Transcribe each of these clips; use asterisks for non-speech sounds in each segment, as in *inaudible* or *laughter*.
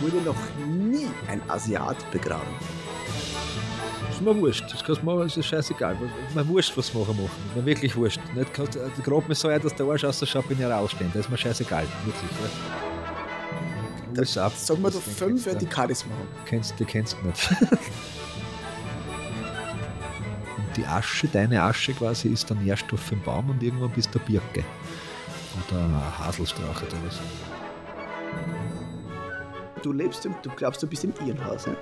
wurde noch nie ein Asiat begraben. Das ist mir wurscht. Das kannst machen, das ist scheißegal. Mir wurscht, was sie machen machen. Mir wirklich wurscht. Nicht kannst, äh, grab mir so ein, dass der Arsch ausschaut, bin ich rausstehen. Das ist mir scheißegal. Wirklich. Ja. Das ist ab. Sag mal, du fünf kennst die Charisma haben. du. Kennst, die kennst du nicht. und *laughs* die Asche, deine Asche quasi, ist der Nährstoff im Baum und irgendwann bist du der Birke. Oder Haselstrauch oder was. Du lebst, im, du glaubst, du bist im Irrenhaus. Ja?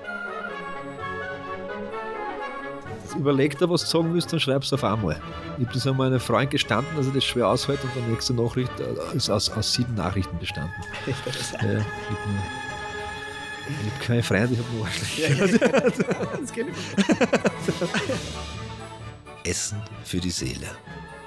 Überleg dir, was du sagen willst, dann schreib's auf einmal. Ich habe das einmal einem Freund gestanden, dass er das schwer aushält und die nächste Nachricht äh, ist aus, aus sieben Nachrichten bestanden. *laughs* Ja, ich habe hab keine Freunde, ich habe nur Arschlöcher. ich. Essen für die Seele.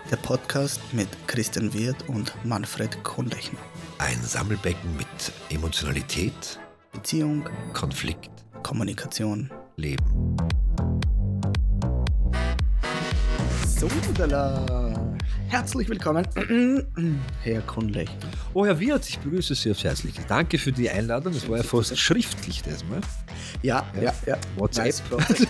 Der Podcast mit Christian Wirth und Manfred Kohnlechner. Ein Sammelbecken mit Emotionalität, Beziehung, Konflikt, Kommunikation. Leben. So, da Herzlich willkommen, *clears throat* Herr Kohnlechner. Oh, Herr Wirth, ich begrüße Sie aufs Herzliche. Danke für die Einladung. Es war ja fast schriftlich diesmal. Ja, ja, ja. WhatsApp. Nice Process. *laughs*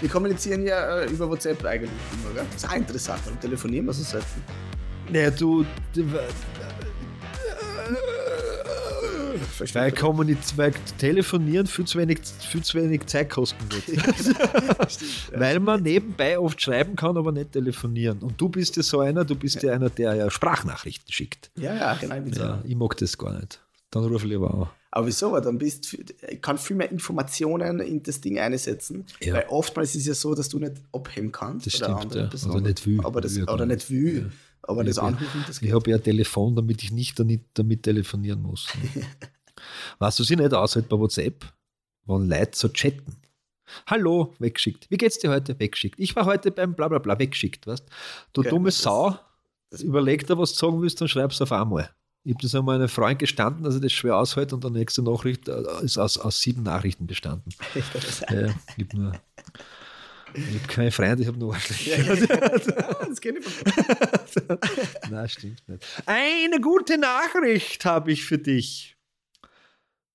Wir kommunizieren ja äh, über WhatsApp eigentlich immer, gell? Das ist auch interessant, aber telefonieren wir so selten. Naja, du. Weil, kommuniz- weil telefonieren viel zu wenig, viel zu wenig Zeit kosten wird. *laughs* Weil man nebenbei oft schreiben kann, aber nicht telefonieren. Und du bist ja so einer, du bist ja, einer, der ja Sprachnachrichten schickt. Ja, ja, genau. Ja, ich mag das gar nicht. Dann ruf ich lieber an. Aber wieso? Weil dann bist ich kann viel mehr Informationen in das Ding einsetzen. Ja. Weil oftmals ist es ja so, dass du nicht abheben kannst. Das oder stimmt, ja. Person. Oder nicht will. Aber das, oder nicht will. Aber das. Anrufen, das Ich geht. habe ja ein Telefon, damit ich nicht damit, telefonieren muss. *laughs* Was du sie nicht aushält bei WhatsApp, wenn Leute so chatten. Hallo, weggeschickt. Wie geht's dir heute? Weggeschickt. Ich war heute beim bla bla bla weggeschickt, weißt Du Okay, dumme das- Sau, das- überleg dir, was du sagen willst, dann schreib's auf einmal. Ich habe das einmal einem Freund gestanden, dass er das schwer aushält und die nächste Nachricht äh, ist aus, aus sieben Nachrichten bestanden. *laughs* Ich habe nur. Ich habe keine Freunde, ich habe nur Arschlöcher. *laughs* das geht nicht. *laughs* Nein, stimmt nicht. Eine gute Nachricht habe ich für dich.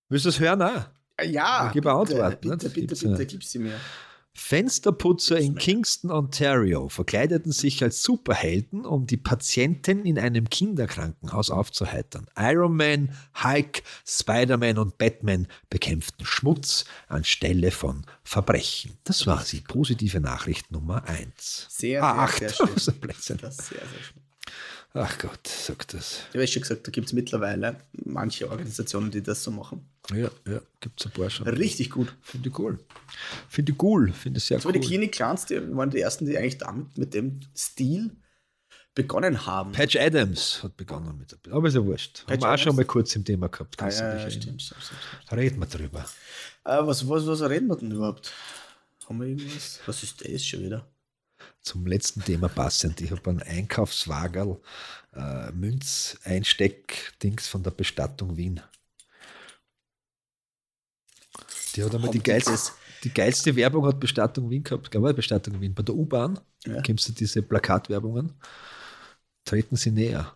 Willst du es hören? Auch? Ja, Gib eine Antwort, Bitte, ne? bitte, bitte, bitte, ja. gib sie mir. Fensterputzer in Kingston, Ontario verkleideten sich als Superhelden, um die Patienten in einem Kinderkrankenhaus aufzuheitern. Iron Man, Hulk, Spider-Man und Batman bekämpften Schmutz anstelle von Verbrechen. Das war sie. Positive Nachricht Nummer eins. Sehr, ah, sehr, acht. sehr schön. So Blödsinn. Das ist sehr, sehr schön. Ach Gott, sagt das. Ich habe schon gesagt, da gibt es mittlerweile manche Organisationen, die das so machen. Ja, ja, gibt es ein paar schon. Richtig gut. Finde ich cool. Finde ich cool. Finde ich sehr So cool. die Klinik Clans, die waren die ersten, die eigentlich damit, mit dem Stil begonnen haben. Patch Adams hat begonnen mit der Aber ist ja wurscht. Haben Patch wir auch schon mal kurz im Thema gehabt. Ah, ja, ja, stimmt, stimmt, stimmt. Reden wir drüber. Äh, was, was, was reden wir denn überhaupt? Haben wir irgendwas? Was ist das schon wieder? Zum letzten Thema passend. Ich habe einen Einkaufswagerl äh, Münz-Einsteck-Dings von der Bestattung Wien. Die hat einmal die geilste, die geilste Werbung hat Bestattung Wien gehabt. Gab es Bestattung Wien? Bei der U-Bahn Ja. kennst du diese Plakatwerbungen? Treten Sie näher.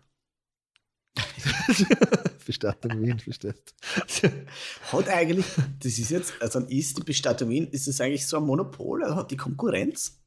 *laughs* Bestattung Wien, verstehst Hat eigentlich, das ist jetzt, also ist die Bestattung Wien, ist das eigentlich so ein Monopol? Oder hat die Konkurrenz?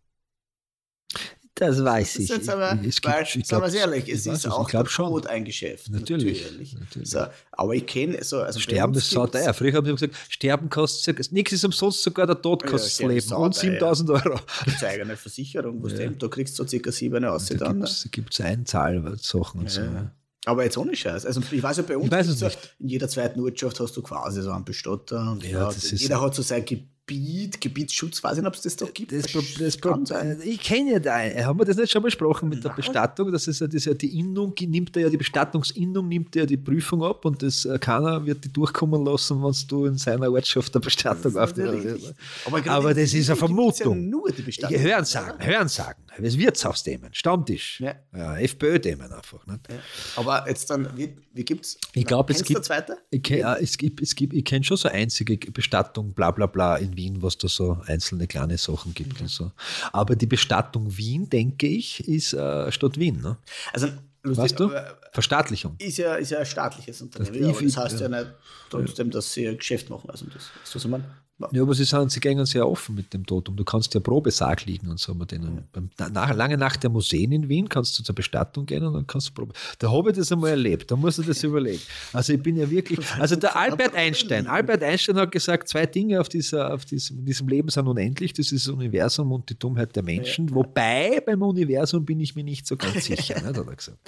Das weiß Das ich. ist jetzt aber, ich, es weil, gibt- ich sagen wir glaub, es ehrlich, es ich ist auch ich. Tod ein Geschäft. Natürlich, natürlich. natürlich. So, aber ich kenne so, also Sterben ist so teuer. Früher haben sie gesagt, Sterben kostet ja- nichts ist umsonst, sogar der Tod Ja, kostet das Sterben ist Leben und sauteuer. 7000 Euro. gibt's eine eigene Versicherung, wo Ja. du da kriegst du so circa sieben aus. Da Dann, gibt es Einzahlsachen und so. Ja. Aber jetzt ohne Scheiß. Also ich weiß ja bei uns, Ich ja, nicht. in jeder zweiten Ortschaft hast du quasi so einen Bestatter. Und Ja, ja, das jeder hat so sein Gebiet, Gebietsschutz, weiß ich nicht, ob es das da gibt. Das, das kann sein. ich kenne ja da, haben wir das nicht schon besprochen mit der Nein. Bestattung? Das ist ja, das ist ja die Innung, die nimmt er ja die Bestattungsinnung, nimmt er ja die Prüfung ab und das, äh, keiner wird die durchkommen lassen, wenn du in seiner Ortschaft der Bestattung Das aufnimmst. richtig. Aber, Aber das ist eine Vermutung. Ja nur die Bestattung. Hören sagen, hören sagen. Das Wirtshausthemen, Stammtisch, Ja. ja, FPÖ-Themen einfach. Nicht? Ja. Aber jetzt dann, wie, wie gibt's? Ich glaub, es gibt- Der zweite? Ich, kenn, ja, es gibt, es gibt, ich kenne schon so einzige Bestattung, bla bla bla in Wien, was da so einzelne kleine Sachen gibt und so. Aber die Bestattung Wien, denke ich, ist äh, Stadt Wien. Ne? Also lustig, Weißt du? aber Verstaatlichung. Ist ja, ist ja ein staatliches Unternehmen. Das ja, aber das heißt ja, nicht trotzdem, dass sie ein Geschäft machen. Also das ist was ich meine. Ja, aber sie, sind, sie gehen sehr offen mit dem Datum. Du kannst ja Probesarg liegen und so. Denen. Beim, nach, lange nach der Museen in Wien kannst du zur Bestattung gehen und dann kannst du Probe. Da habe ich das einmal erlebt. Da musst du das überlegen. Also ich bin ja wirklich. *laughs* Also der Albert Einstein. Albert Einstein hat gesagt, zwei Dinge auf, dieser, auf diesem, in diesem Leben sind unendlich. Das ist das Universum und die Dummheit der Menschen. Wobei beim Universum bin ich mir nicht so ganz sicher. nicht, hat er gesagt.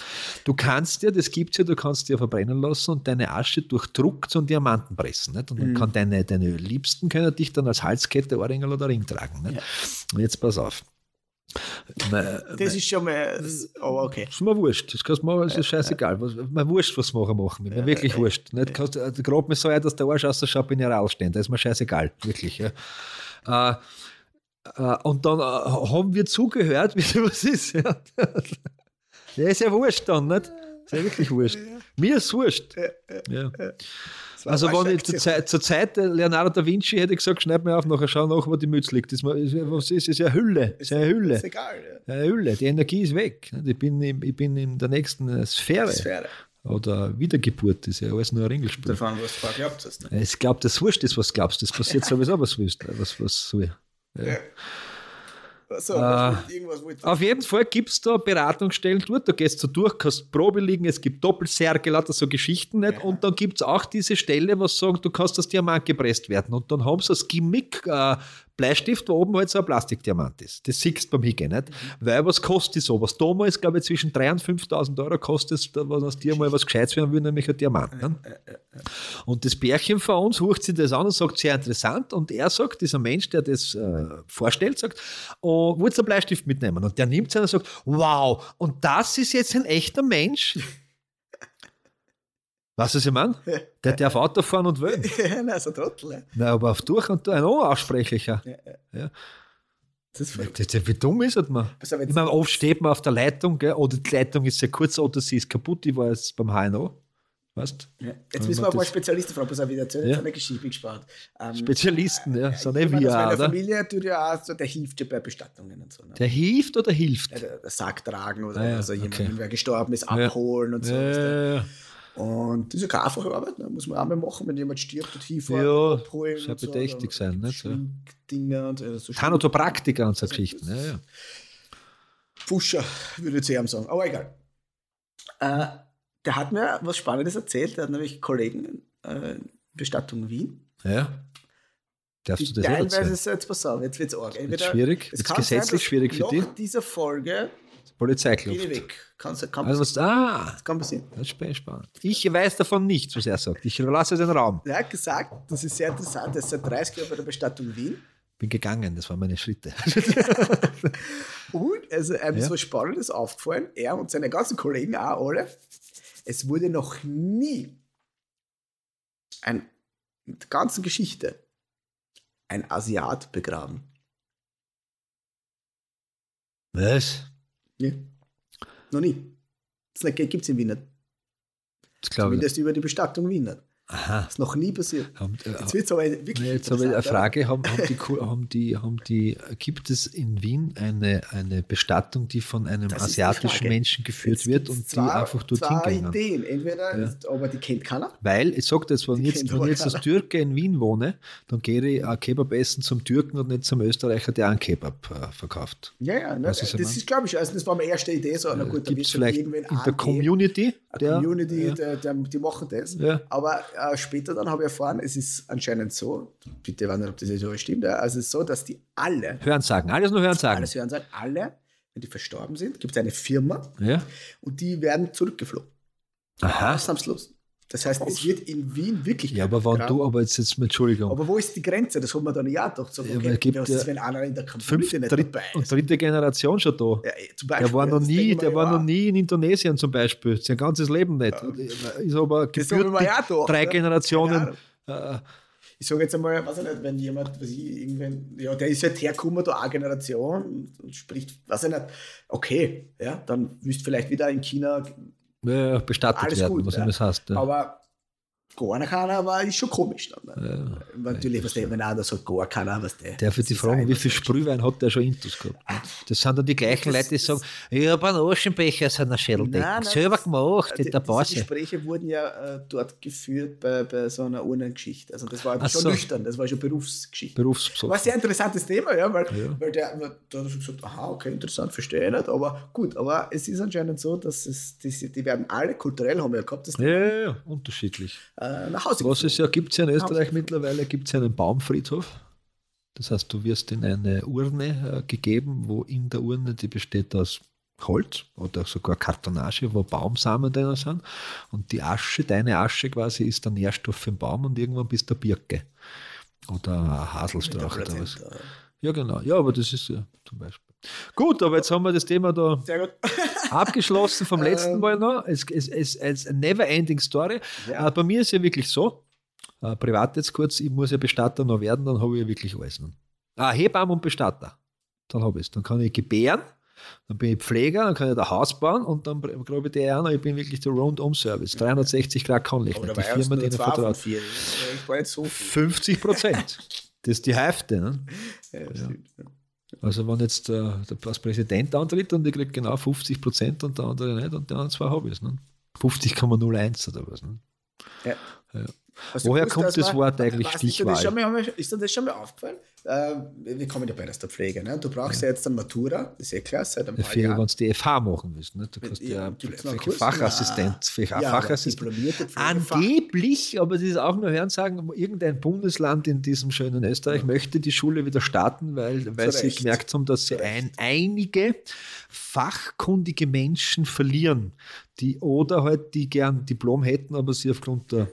Du kannst ja, das gibt es ja, du kannst dir verbrennen lassen und deine Asche durch Druck zu einem Diamanten pressen. Nicht? Und dann kann deine, deine Liebsten können dich dann als Halskette, Ohrringel oder Ring tragen. Nicht? Und jetzt pass auf. Me- Das ist schon mal. Aber okay. ist mir wurscht. Das kannst du machen, es ist scheißegal. Was, mir wurscht, was machen machen. Mir wirklich wurscht. Nicht, kannst, äh, gerade mir so ein, dass der Arsch ausschaut, bin ich rausstehen. Da ist mir scheißegal. Wirklich. Ja. Äh, äh, und dann äh, haben wir zugehört, *laughs* wie was ist. Ja. ja, ist ja wurscht dann, nicht? Ist ja wirklich wurscht. Mir ist wurscht. Ja. Also, wenn ich zur Zeit, zur Zeit Leonardo da Vinci hätte ich gesagt, schneid mir auf, nachher schau nach, wo die Mütze liegt. Das, ist- was ist, ist ja Hülle. Ist ja eine Hülle. Ist egal. Ja. Eine Hülle. Die Energie ist weg. Ich bin, im- ich bin in der nächsten Sphäre. Sphäre. Oder Wiedergeburt, ist ja alles nur ein Ringelspiel. Davon, was du vorher glaubt hast. Ne? Ich glaube, das wurscht ist, was glaubst. Das passiert sowieso, was willst. Was, was soll. Ja. So, Äh. Auf jeden Fall gibt es da Beratungsstellen dort, da gehst du durch, kannst Probe liegen, es gibt Doppelsärge, lauter so Geschichten nicht. Und dann gibt es auch diese Stelle, was sagen, du kannst das Diamant gepresst werden. Und dann haben sie das Gimmick äh, Bleistift, wo oben halt so ein Plastikdiamant ist. Das siehst du beim Hingehen nicht. Weil was kostet sowas? Damals, glaube ich, zwischen 3.000 und 5.000 Euro kostet es, wenn aus dir mal was Gescheites werden will, nämlich ein Diamant. Ne? Und das Bärchen von uns hört sich das an und sagt, sehr interessant. Und er sagt, dieser Mensch, der das äh, vorstellt, sagt, oh, willst du einen Bleistift mitnehmen? Und der nimmt es und sagt, wow, und das ist jetzt ein echter Mensch? Weißt du, was ich meine? Der *laughs* darf Auto fahren und wählen. *laughs* Ja, nein, so ein Trottel. Ja. Na, aber auf durch und durch, ein unaussprechlicher. Das ist voll. Das, das, wie dumm ist das man? Jetzt- Ich meine, oft steht man auf der Leitung, gell? oder die Leitung ist sehr kurz, oder sie ist kaputt. Ich war jetzt beim HNO. Weißt Ja. Jetzt müssen wir mal das- Spezialisten fragen. Pass auf, wieder erzählen Ja. eine Geschichte bin gespannt. Ähm, Spezialisten, ja, nicht meine, wir auch, meiner? Familie tut ja auch so, der hilft ja bei Bestattungen und so. Ne? Der hilft oder hilft? Ja, der, der Sack tragen oder Ah ja, also jemand, okay. wer gestorben ist, abholen und so. Ja, ja, ja. Und das ist ja keine einfache Arbeit, ne? muss man einmal machen, wenn jemand stirbt und hinfahren, Ja, abholen. sehr und so, bedächtig oder sein, nicht? Schminkdinger und so. so Thanatopraktiker und so Geschichten. Ja, ja. Pfuscher, würde ich zu ihm sagen. Aber egal. Äh, der hat mir was Spannendes erzählt. Der hat nämlich Kollegen äh, Bestattung Wien. ja. Darfst du das auch teilweise erzählen? ist jetzt, pass auf, jetzt wird es arg. Entweder- schwierig? es kann gesetzlich sein, schwierig für nach dich? dieser Folge Polizeiklub. ich weg. Kann, kann, Also was, ah, das kann passieren. das ist sp- spannend. Ich weiß davon nichts, was er sagt. Ich verlasse den Raum. Er hat gesagt, das ist sehr interessant, er ist seit 30 Jahren bei der Bestattung Wien. Bin gegangen, das waren meine Schritte. *laughs* Und also, einem ist Ja. was Spannendes aufgefallen, er und seine ganzen Kollegen auch alle, es wurde noch nie ein, in der ganzen Geschichte ein Asiat begraben. Was? Ja. Noch nie. Das gibt es in Wien nicht. Das glaube ich. Zumindest über die Bestattung Wien nicht. Aha. Das ist noch nie passiert. Haben, äh, Jetzt wird es aber wirklich. Nee, Jetzt habe ich eine Frage. Haben, haben, die, haben, die, haben die, gibt es in Wien eine, eine Bestattung, die von einem Das die asiatischen. Menschen geführt Jetzt wird und die zwei- einfach dorthin gehen? Ideen. Entweder, Ja. aber die kennt keiner. Weil, ich sage das, wenn Die jetzt, wenn ich jetzt als. Türke in Wien wohne, dann gehe ich ein Kebab essen zum Türken und nicht zum Österreicher, der einen Kebab äh, verkauft. Ja, ja, ne, das ist ist, glaube ich, also das war meine erste Idee. So, na gut, da Gibt es vielleicht in der Community? Der, Community, ja. der, der, die machen das. Ja. Aber äh, später dann habe ich erfahren, es ist anscheinend so, bitte nicht, ob das jetzt so stimmt, ja, also es ist so, dass die alle, Hören sagen, alles nur hören sagen. alles hören sagen, alle, wenn die verstorben sind, gibt es eine Firma Ja. und die werden zurückgeflogen. Aha. Ausnahmslos. Das heißt, es wird in Wien wirklich. Ja, aber begraben. du, aber jetzt, jetzt mit Entschuldigung, Aber wo ist die Grenze? Das hat man dann ja doch. Ja, okay, gibt was ja ist, wenn einer in der Community nicht dritt, dabei und ist? dritte Generation schon da. Ja, zum Beispiel, Der war noch nie, der war ja, noch nie in Indonesien zum Beispiel. Sein ganzes Leben nicht. Ist aber gebürtig, ja gedacht, drei ne? Generationen. Äh, Ich sage jetzt einmal, weiß ich nicht, wenn jemand, was ich, irgendwann, ja, der ist halt hergekommen, da eine Generation und spricht, weiß ich nicht, okay, ja, dann wirst du vielleicht wieder in China ja, bestattet alles werden, gut. was ja. immer das heißt. Ja. Aber gar keiner, aber ist schon komisch dann. Ne? Natürlich, was der, wenn einer sagt, gar keiner, was der. Darf ich die ist fragen, wie viel. Sprühwein hat der schon intus gehabt? ne? Das sind dann die gleichen Das- Leute, die sagen, ich habe einen Aschenbecher aus einer nein, selber gemacht, in Die, der Pause. Gespräche wurden ja äh, dort geführt bei, bei so einer Urnengeschichte. Also das war schon so. nüchtern, das war schon Berufsgeschichte. Berufsbesuch. War ein sehr interessantes Thema, ja, weil, Ja. weil der, da hat schon gesagt, aha, okay, interessant, verstehe ich nicht, aber gut, aber es ist anscheinend so, dass es, die, die werden alle kulturell, haben wir ja gehabt, das Ja, ja, ja, unterschiedlich. äh, nach Hause Was es ja gibt es ja in Österreich mittlerweile, gibt es ja einen Baumfriedhof. Das heißt, du wirst in eine Urne äh, gegeben, wo in der Urne, die besteht aus Holz oder sogar Kartonage, wo Baumsamen drin sind. Und die Asche, deine Asche quasi, ist der Nährstoff für den Baum und irgendwann bist du Birke. Oder Haselstrauch oder was. Äh, Ja, genau. Ja, aber das ist ja zum Beispiel. Gut, aber jetzt haben wir das Thema da Sehr gut. Abgeschlossen vom letzten Mal noch. Es ist eine never-ending Story. Ja. Äh, bei mir ist ja wirklich so, äh, privat jetzt kurz, ich muss ja Bestatter noch werden, dann habe ich ja wirklich alles. Ah, Hebamme und Bestatter. Dann habe ich es. Dann kann ich gebären, dann bin ich Pfleger, dann kann ich ein Haus bauen und dann glaube ich auch noch, ich bin wirklich der Rundum-Service. 360 Grad Die erst Firma, nur die ich zwei von vertraut. vier. Ich nicht so viel. 50 Prozent. *laughs* Das ist die Hälfte. Ne? Ja, stimmt. Also wenn jetzt äh, der als Präsident antritt und ich kriege genau 50 Prozent und der andere nicht und die anderen zwei habe ich es. Ne? 50,01 oder was. Ne? Ja. Ja. Du Woher kommt das man- Wort eigentlich du, ist dir das Stichwahl? schon mal- Ist dir das schon mal aufgefallen? Äh, wir kommen ja beide aus der Pflege. Ne? Du brauchst ja. jetzt eine Matura, das ist eh klar, seit ein paar Jahren. wenn du die FH machen willst. Ne? Du kannst Ja, ja? Fachassistent, Ja, Fachassistent. Angeblich, aber das ist auch nur Hören sagen, irgendein Bundesland in diesem schönen Österreich möchte die Schule wieder starten, weil, weil sie gemerkt haben, dass sie ein, einige fachkundige Menschen verlieren, die oder halt die gern Diplom hätten, aber sie aufgrund der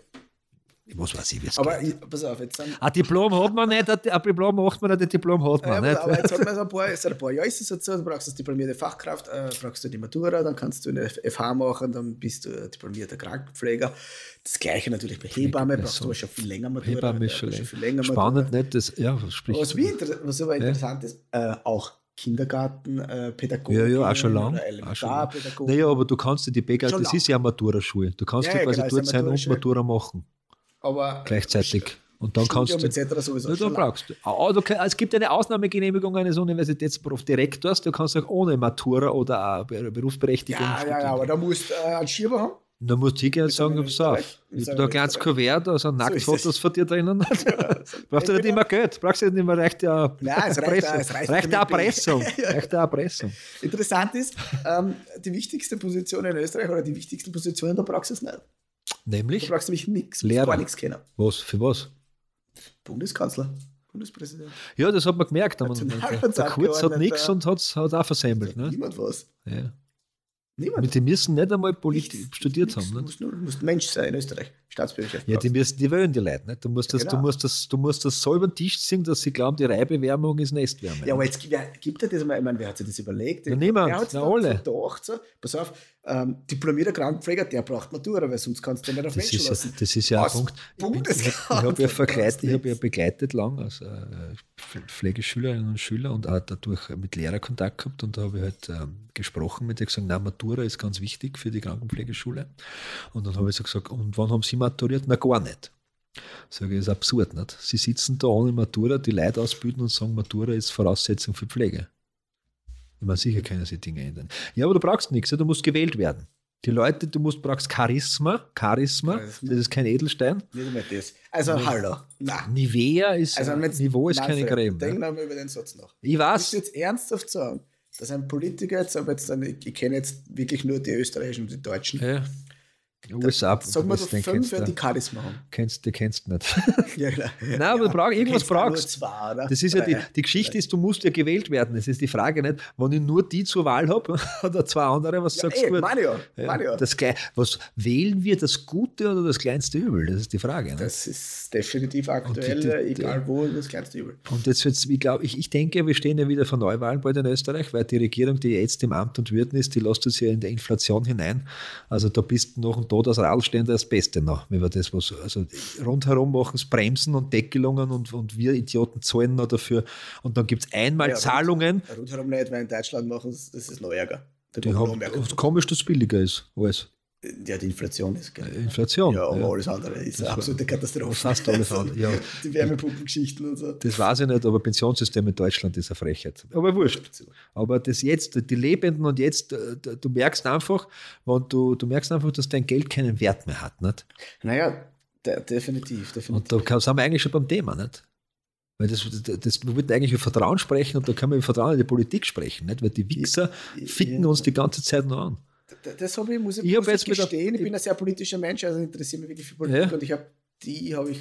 was weiß ich, wie es Aber geht. ich, pass auf, jetzt sind. Ein Diplom hat man nicht, ein Diplom macht man nicht, ein Diplom hat Ja, man aber, aber nicht. jetzt hat man *laughs* so ein paar, seit ein paar Jahren ist es so, du brauchst als diplomierte Fachkraft, äh, brauchst du die Matura, dann kannst du eine FH machen, dann bist du diplomierter Krankenpfleger. Das gleiche natürlich bei Hebamme, brauchst du aber schon viel länger Matura. Hebamme ist ja, schon länger. viel länger Spannend, nicht? Das, ja, sprich. Was, wie was aber interessant ist, äh, auch Kindergartenpädagogen. Ja, ja, auch schon lang. Oder Auch schon lang. Elementarpädagogen. Naja, aber du kannst dir die Bäcker, Schon das lang. ist ja eine Matura-Schule. Du kannst Ja, ja, ja, quasi genau, dort sein und. Matura machen. Aber Gleichzeitig. Und dann kannst Studium du. etc. sowieso lang. brauchst du. Ah, du kann- es gibt eine Ausnahmegenehmigung eines Universitätsprofdirektors. Du kannst auch ohne Matura oder Berufsberechtigung. Ja, ja, ja, aber da musst du äh, einen Schieber haben. Da musst du hingehen und sagen, in pass auf, ich habe da ein in kleines. Kuvert, da sind Nacktfotos von dir drinnen. *laughs* Brauchst du nicht immer Geld. Brauchst du nicht immer reicht ja Nein, es reicht es. Erpressung. *laughs* Reicht Erpressung. Interessant ist, ähm, die wichtigste Position in Österreich oder die wichtigsten Positionen, da brauchst du es nicht. Nämlich, brauchst du nämlich nichts, Lehrer. gar nichts kennen. was, für was? Bundeskanzler, Bundespräsident. Ja, das hat man gemerkt. Der, der, der Kurz hat nichts und hat es auch versemmelt. Ne? Niemand was. Ja. Niemand. Die müssen nicht einmal Politik Nichts, studiert nichts. haben. Du musst, musst Mensch sein in Österreich. Staatsbürgerschaft. Ja, die, müssen, die wollen die Leute nicht. Du musst, das, genau. du, musst das, du musst das so über den Tisch ziehen, dass sie glauben, die Reibewärmung ist Nestwärme. Ja, aber jetzt gibt, wer, gibt er das mal, ich meine, wer hat sich das überlegt? Ja, niemand, Wer hat sich na, alle. gedacht, so, pass auf, ähm, diplomierter Krankenpfleger, der braucht Matura, weil sonst kannst du den nicht auf das, Menschen ist ja, lassen. das ist ja ein Aus Punkt. Ich, bin- ich, ich habe ja, hab ja begleitet lang als äh, Pflegeschülerinnen und Schüler und auch dadurch mit Lehrer Kontakt gehabt und da habe ich halt ähm, gesprochen mit denen gesagt, na, Matura ist ganz wichtig für die Krankenpflegeschule. Und dann habe ich so gesagt, und wann haben Sie maturiert? Na, gar nicht. Sage ich, ist absurd, nicht? Sie sitzen da ohne Matura, die Leute ausbilden und sagen, Matura ist Voraussetzung für Pflege. Ich meine, sicher können sie Dinge ändern. Ja, aber du brauchst nichts, du musst gewählt werden. Die Leute, du musst, brauchst Charisma, Charisma, Charisma. das ist kein Edelstein. Nicht einmal das. Also, hallo. Nein. Nivea ist, Also, Niveau ist keine Creme. Denk Ne? noch mal über den Satz nach. Ich weiß, jetzt ernsthaft sagen, dass ein Politiker jetzt, aber jetzt, ich, ich kenne jetzt wirklich nur die österreichischen und die deutschen, ja, USA, sag mal, du den fünf, kennst, die du, Charisma haben. kennst, die kennst du nicht. *laughs* Ja, genau. Nein, aber du irgendwas Kennst du auch nur brauchst Zwei, oder? Das ist ja die, die Geschichte ist, du musst ja gewählt werden. Es ist die Frage nicht, wenn ich nur die zur Wahl habe *laughs* oder zwei andere, was Ja, sagst ey, du? meine ja, Ja, ja. das, was wählen wir, das Gute oder das kleinste Übel? Das ist die Frage. Ne? Das ist definitiv aktuell, die- die- egal wo, das kleinste Übel. Und jetzt wird's, ich, glaub, ich, ich denke, wir stehen ja wieder vor Neuwahlen bald in Österreich, weil die Regierung, die jetzt im Amt und Würden ist, die lässt uns ja in der Inflation hinein. Also da bist du noch und da das Radl stehen das Beste noch. Über das, was, also rundherum machen es Bremsen und Deckelungen und, und wir Idioten zahlen noch dafür. Und dann gibt es einmal Ja, Zahlungen, Rundherum nicht, weil in Deutschland machen das ist noch ärger. Die wir haben, komisch, dass es billiger ist alles. Ja, die Inflation ist geil. Inflation. Ja, aber ja. alles andere ist eine war- absolute Katastrophe. Fast alles andere, ja. *laughs* Die Wärmepumpengeschichten und so. Das weiß ich nicht, aber Pensionssystem in Deutschland ist eine Frechheit. Aber wurscht. Aber das jetzt, die Lebenden und jetzt, äh, du merkst einfach, wenn du, du merkst einfach, dass dein Geld keinen Wert mehr hat. Nicht? Naja, de definitiv, definitiv. Und da sind wir eigentlich schon beim Thema, nicht? Weil das, das, das, wir wollten eigentlich über Vertrauen sprechen und da können wir über Vertrauen in die Politik sprechen, nicht? Weil die Wichser ficken uns die ganze Zeit noch an. Das habe ich, muss ich, Ich muss ich gestehen, ich bin ein sehr politischer Mensch, also interessiere mich wirklich für Politik Ja. und ich habe die habe ich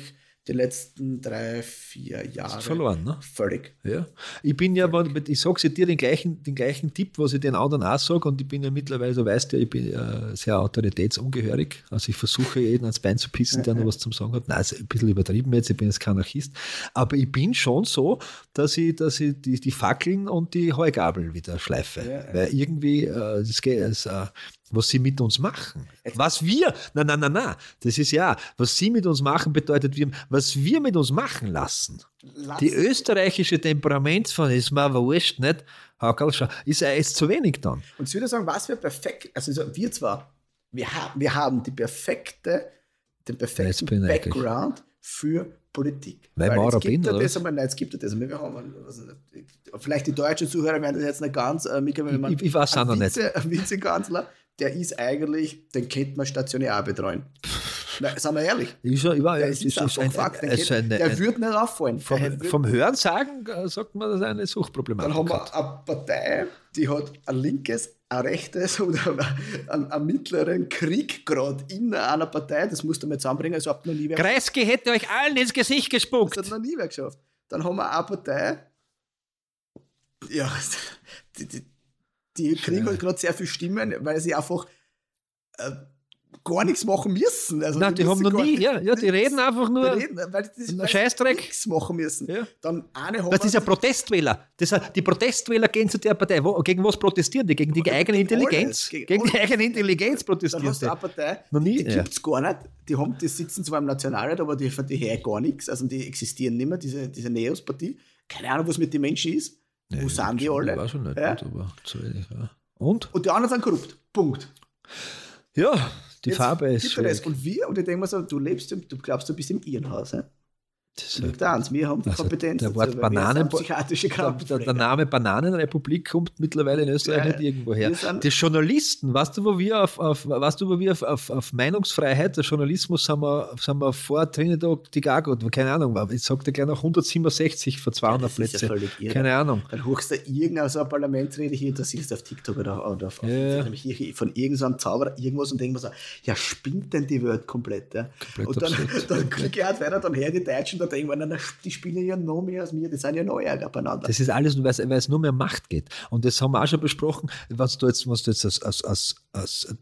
die letzten drei, vier Jahre Verloren, ne? völlig. Ja. Ich bin ja, wenn- ich sage dir den gleichen, den gleichen Tipp, was ich den anderen auch sage, und ich bin ja mittlerweile, so weißt du, ja, ich bin ja sehr autoritätsungehörig. Also ich versuche jeden ans Bein zu pissen, der noch was zum Sagen hat. Nein, ist ein bisschen übertrieben jetzt, ich bin jetzt kein Anarchist. Aber ich bin schon so, dass ich, dass ich die, die Fackeln und die Heugabel wieder schleife. Ja, ja. Weil irgendwie, äh, das geht, das, äh, was sie mit uns machen. Was wir, nein, nein, nein, nein, das ist ja, was sie mit uns machen, bedeutet, was wir mit uns machen lassen. Lass- Die österreichische Temperamentsform ist mir aber wurscht, nicht? Ist ja jetzt zu wenig dann. Und ich würde sagen, was wir perfekt, also so, wir zwar, wir, haben wir haben die perfekte, den Jetzt perfekten ich. Background für Politik. Weil ich Maurer es gibt bin, oder das einmal, nein, es gibt ja das einmal, wir haben, also, vielleicht die deutschen Zuhörer werden das jetzt nicht ganz, äh, wenn man Ich- ich weiß auch noch nicht. Vizekanzler, der ist eigentlich, den könnte man stationär betreuen. Nein, sagen wir ehrlich. Ich, schon- ich war, Der ist, ist, einfach ein, Fakt. Ist kennt- eine, der würde nicht auffallen. Der vom, vom Hörensagen äh, sagt man, das ist eine Suchtproblematik. dann haben wir eine Partei, die hat ein linkes, ein rechtes oder einen, einen mittleren Krieg gerade in einer Partei. Das musst du mal zusammenbringen. Das hat noch nie wer, Kreisky hätte euch allen ins Gesicht das gespuckt. hat noch nie wer geschafft. Dann haben wir eine Partei, ja, *laughs* die, die, die kriegen halt gerade sehr viel Stimmen, weil sie einfach äh, gar nichts machen müssen. Also Nein, die haben müssen noch nie, ja, ja, die *laughs* reden einfach Die nur. reden, weil die, weil Scheißdreck. nichts machen müssen. Ja. Dann eine haben Das ist ja Protestwähler. Das, die Protestwähler gehen zu der Partei. Wo, gegen was protestieren die? Gegen die Gegen eigene alles, Intelligenz. gegen Gegen die alles. eigene Intelligenz Dann protestieren hast sie. eine Partei, Noch nie, die ja. gibt es gar nicht. Die, haben, die sitzen zwar im Nationalrat, aber die, von die her gar nichts. Also die existieren nicht mehr, diese, diese Neos-Partie. Keine Ahnung, was mit den Menschen ist. Wo sind die alle? Weiß ich nicht, Ja? gut, aber zu wenig. Ja. Und? Und die anderen sind korrupt. Punkt. Ja, die Jetzt Farbe ist schwierig. Und wir, und ich denke mir so, du lebst, du glaubst, du bist im Irrenhaus. He? Das Liegt eins, wir haben die Also, Kompetenz. der Wort Bananen- psychiatrische der, der. Name Bananenrepublik kommt mittlerweile in Österreich Ja, nicht irgendwo her. Die Journalisten, weißt du, wo wir auf, auf, weißt du, wo wir auf, auf, auf Meinungsfreiheit, der Journalismus sind wir, sind wir vor Trinidad Tigago, keine Ahnung, ich sagte gleich noch 167 für 200 das ist ja Plätze. irre. keine Ahnung. Dann hochst du irgendeine so Parlamentsrede hier, das siehst du auf TikTok oder, oder auf, Ja. auf von irgendeinem Zauberer irgendwas und denken wir so, ja, spinnt denn die Welt komplett? Ja? Komplett und dann, absurd. dann klicke ich halt weiter, dann her die Deutschen, dann denken wir, na, die spielen ja noch mehr als mir, die sind ja noch ärger beieinander. Das ist alles, weil es- nur mehr Macht geht. Und das haben wir auch schon besprochen, was du jetzt, was du jetzt als, als, als, als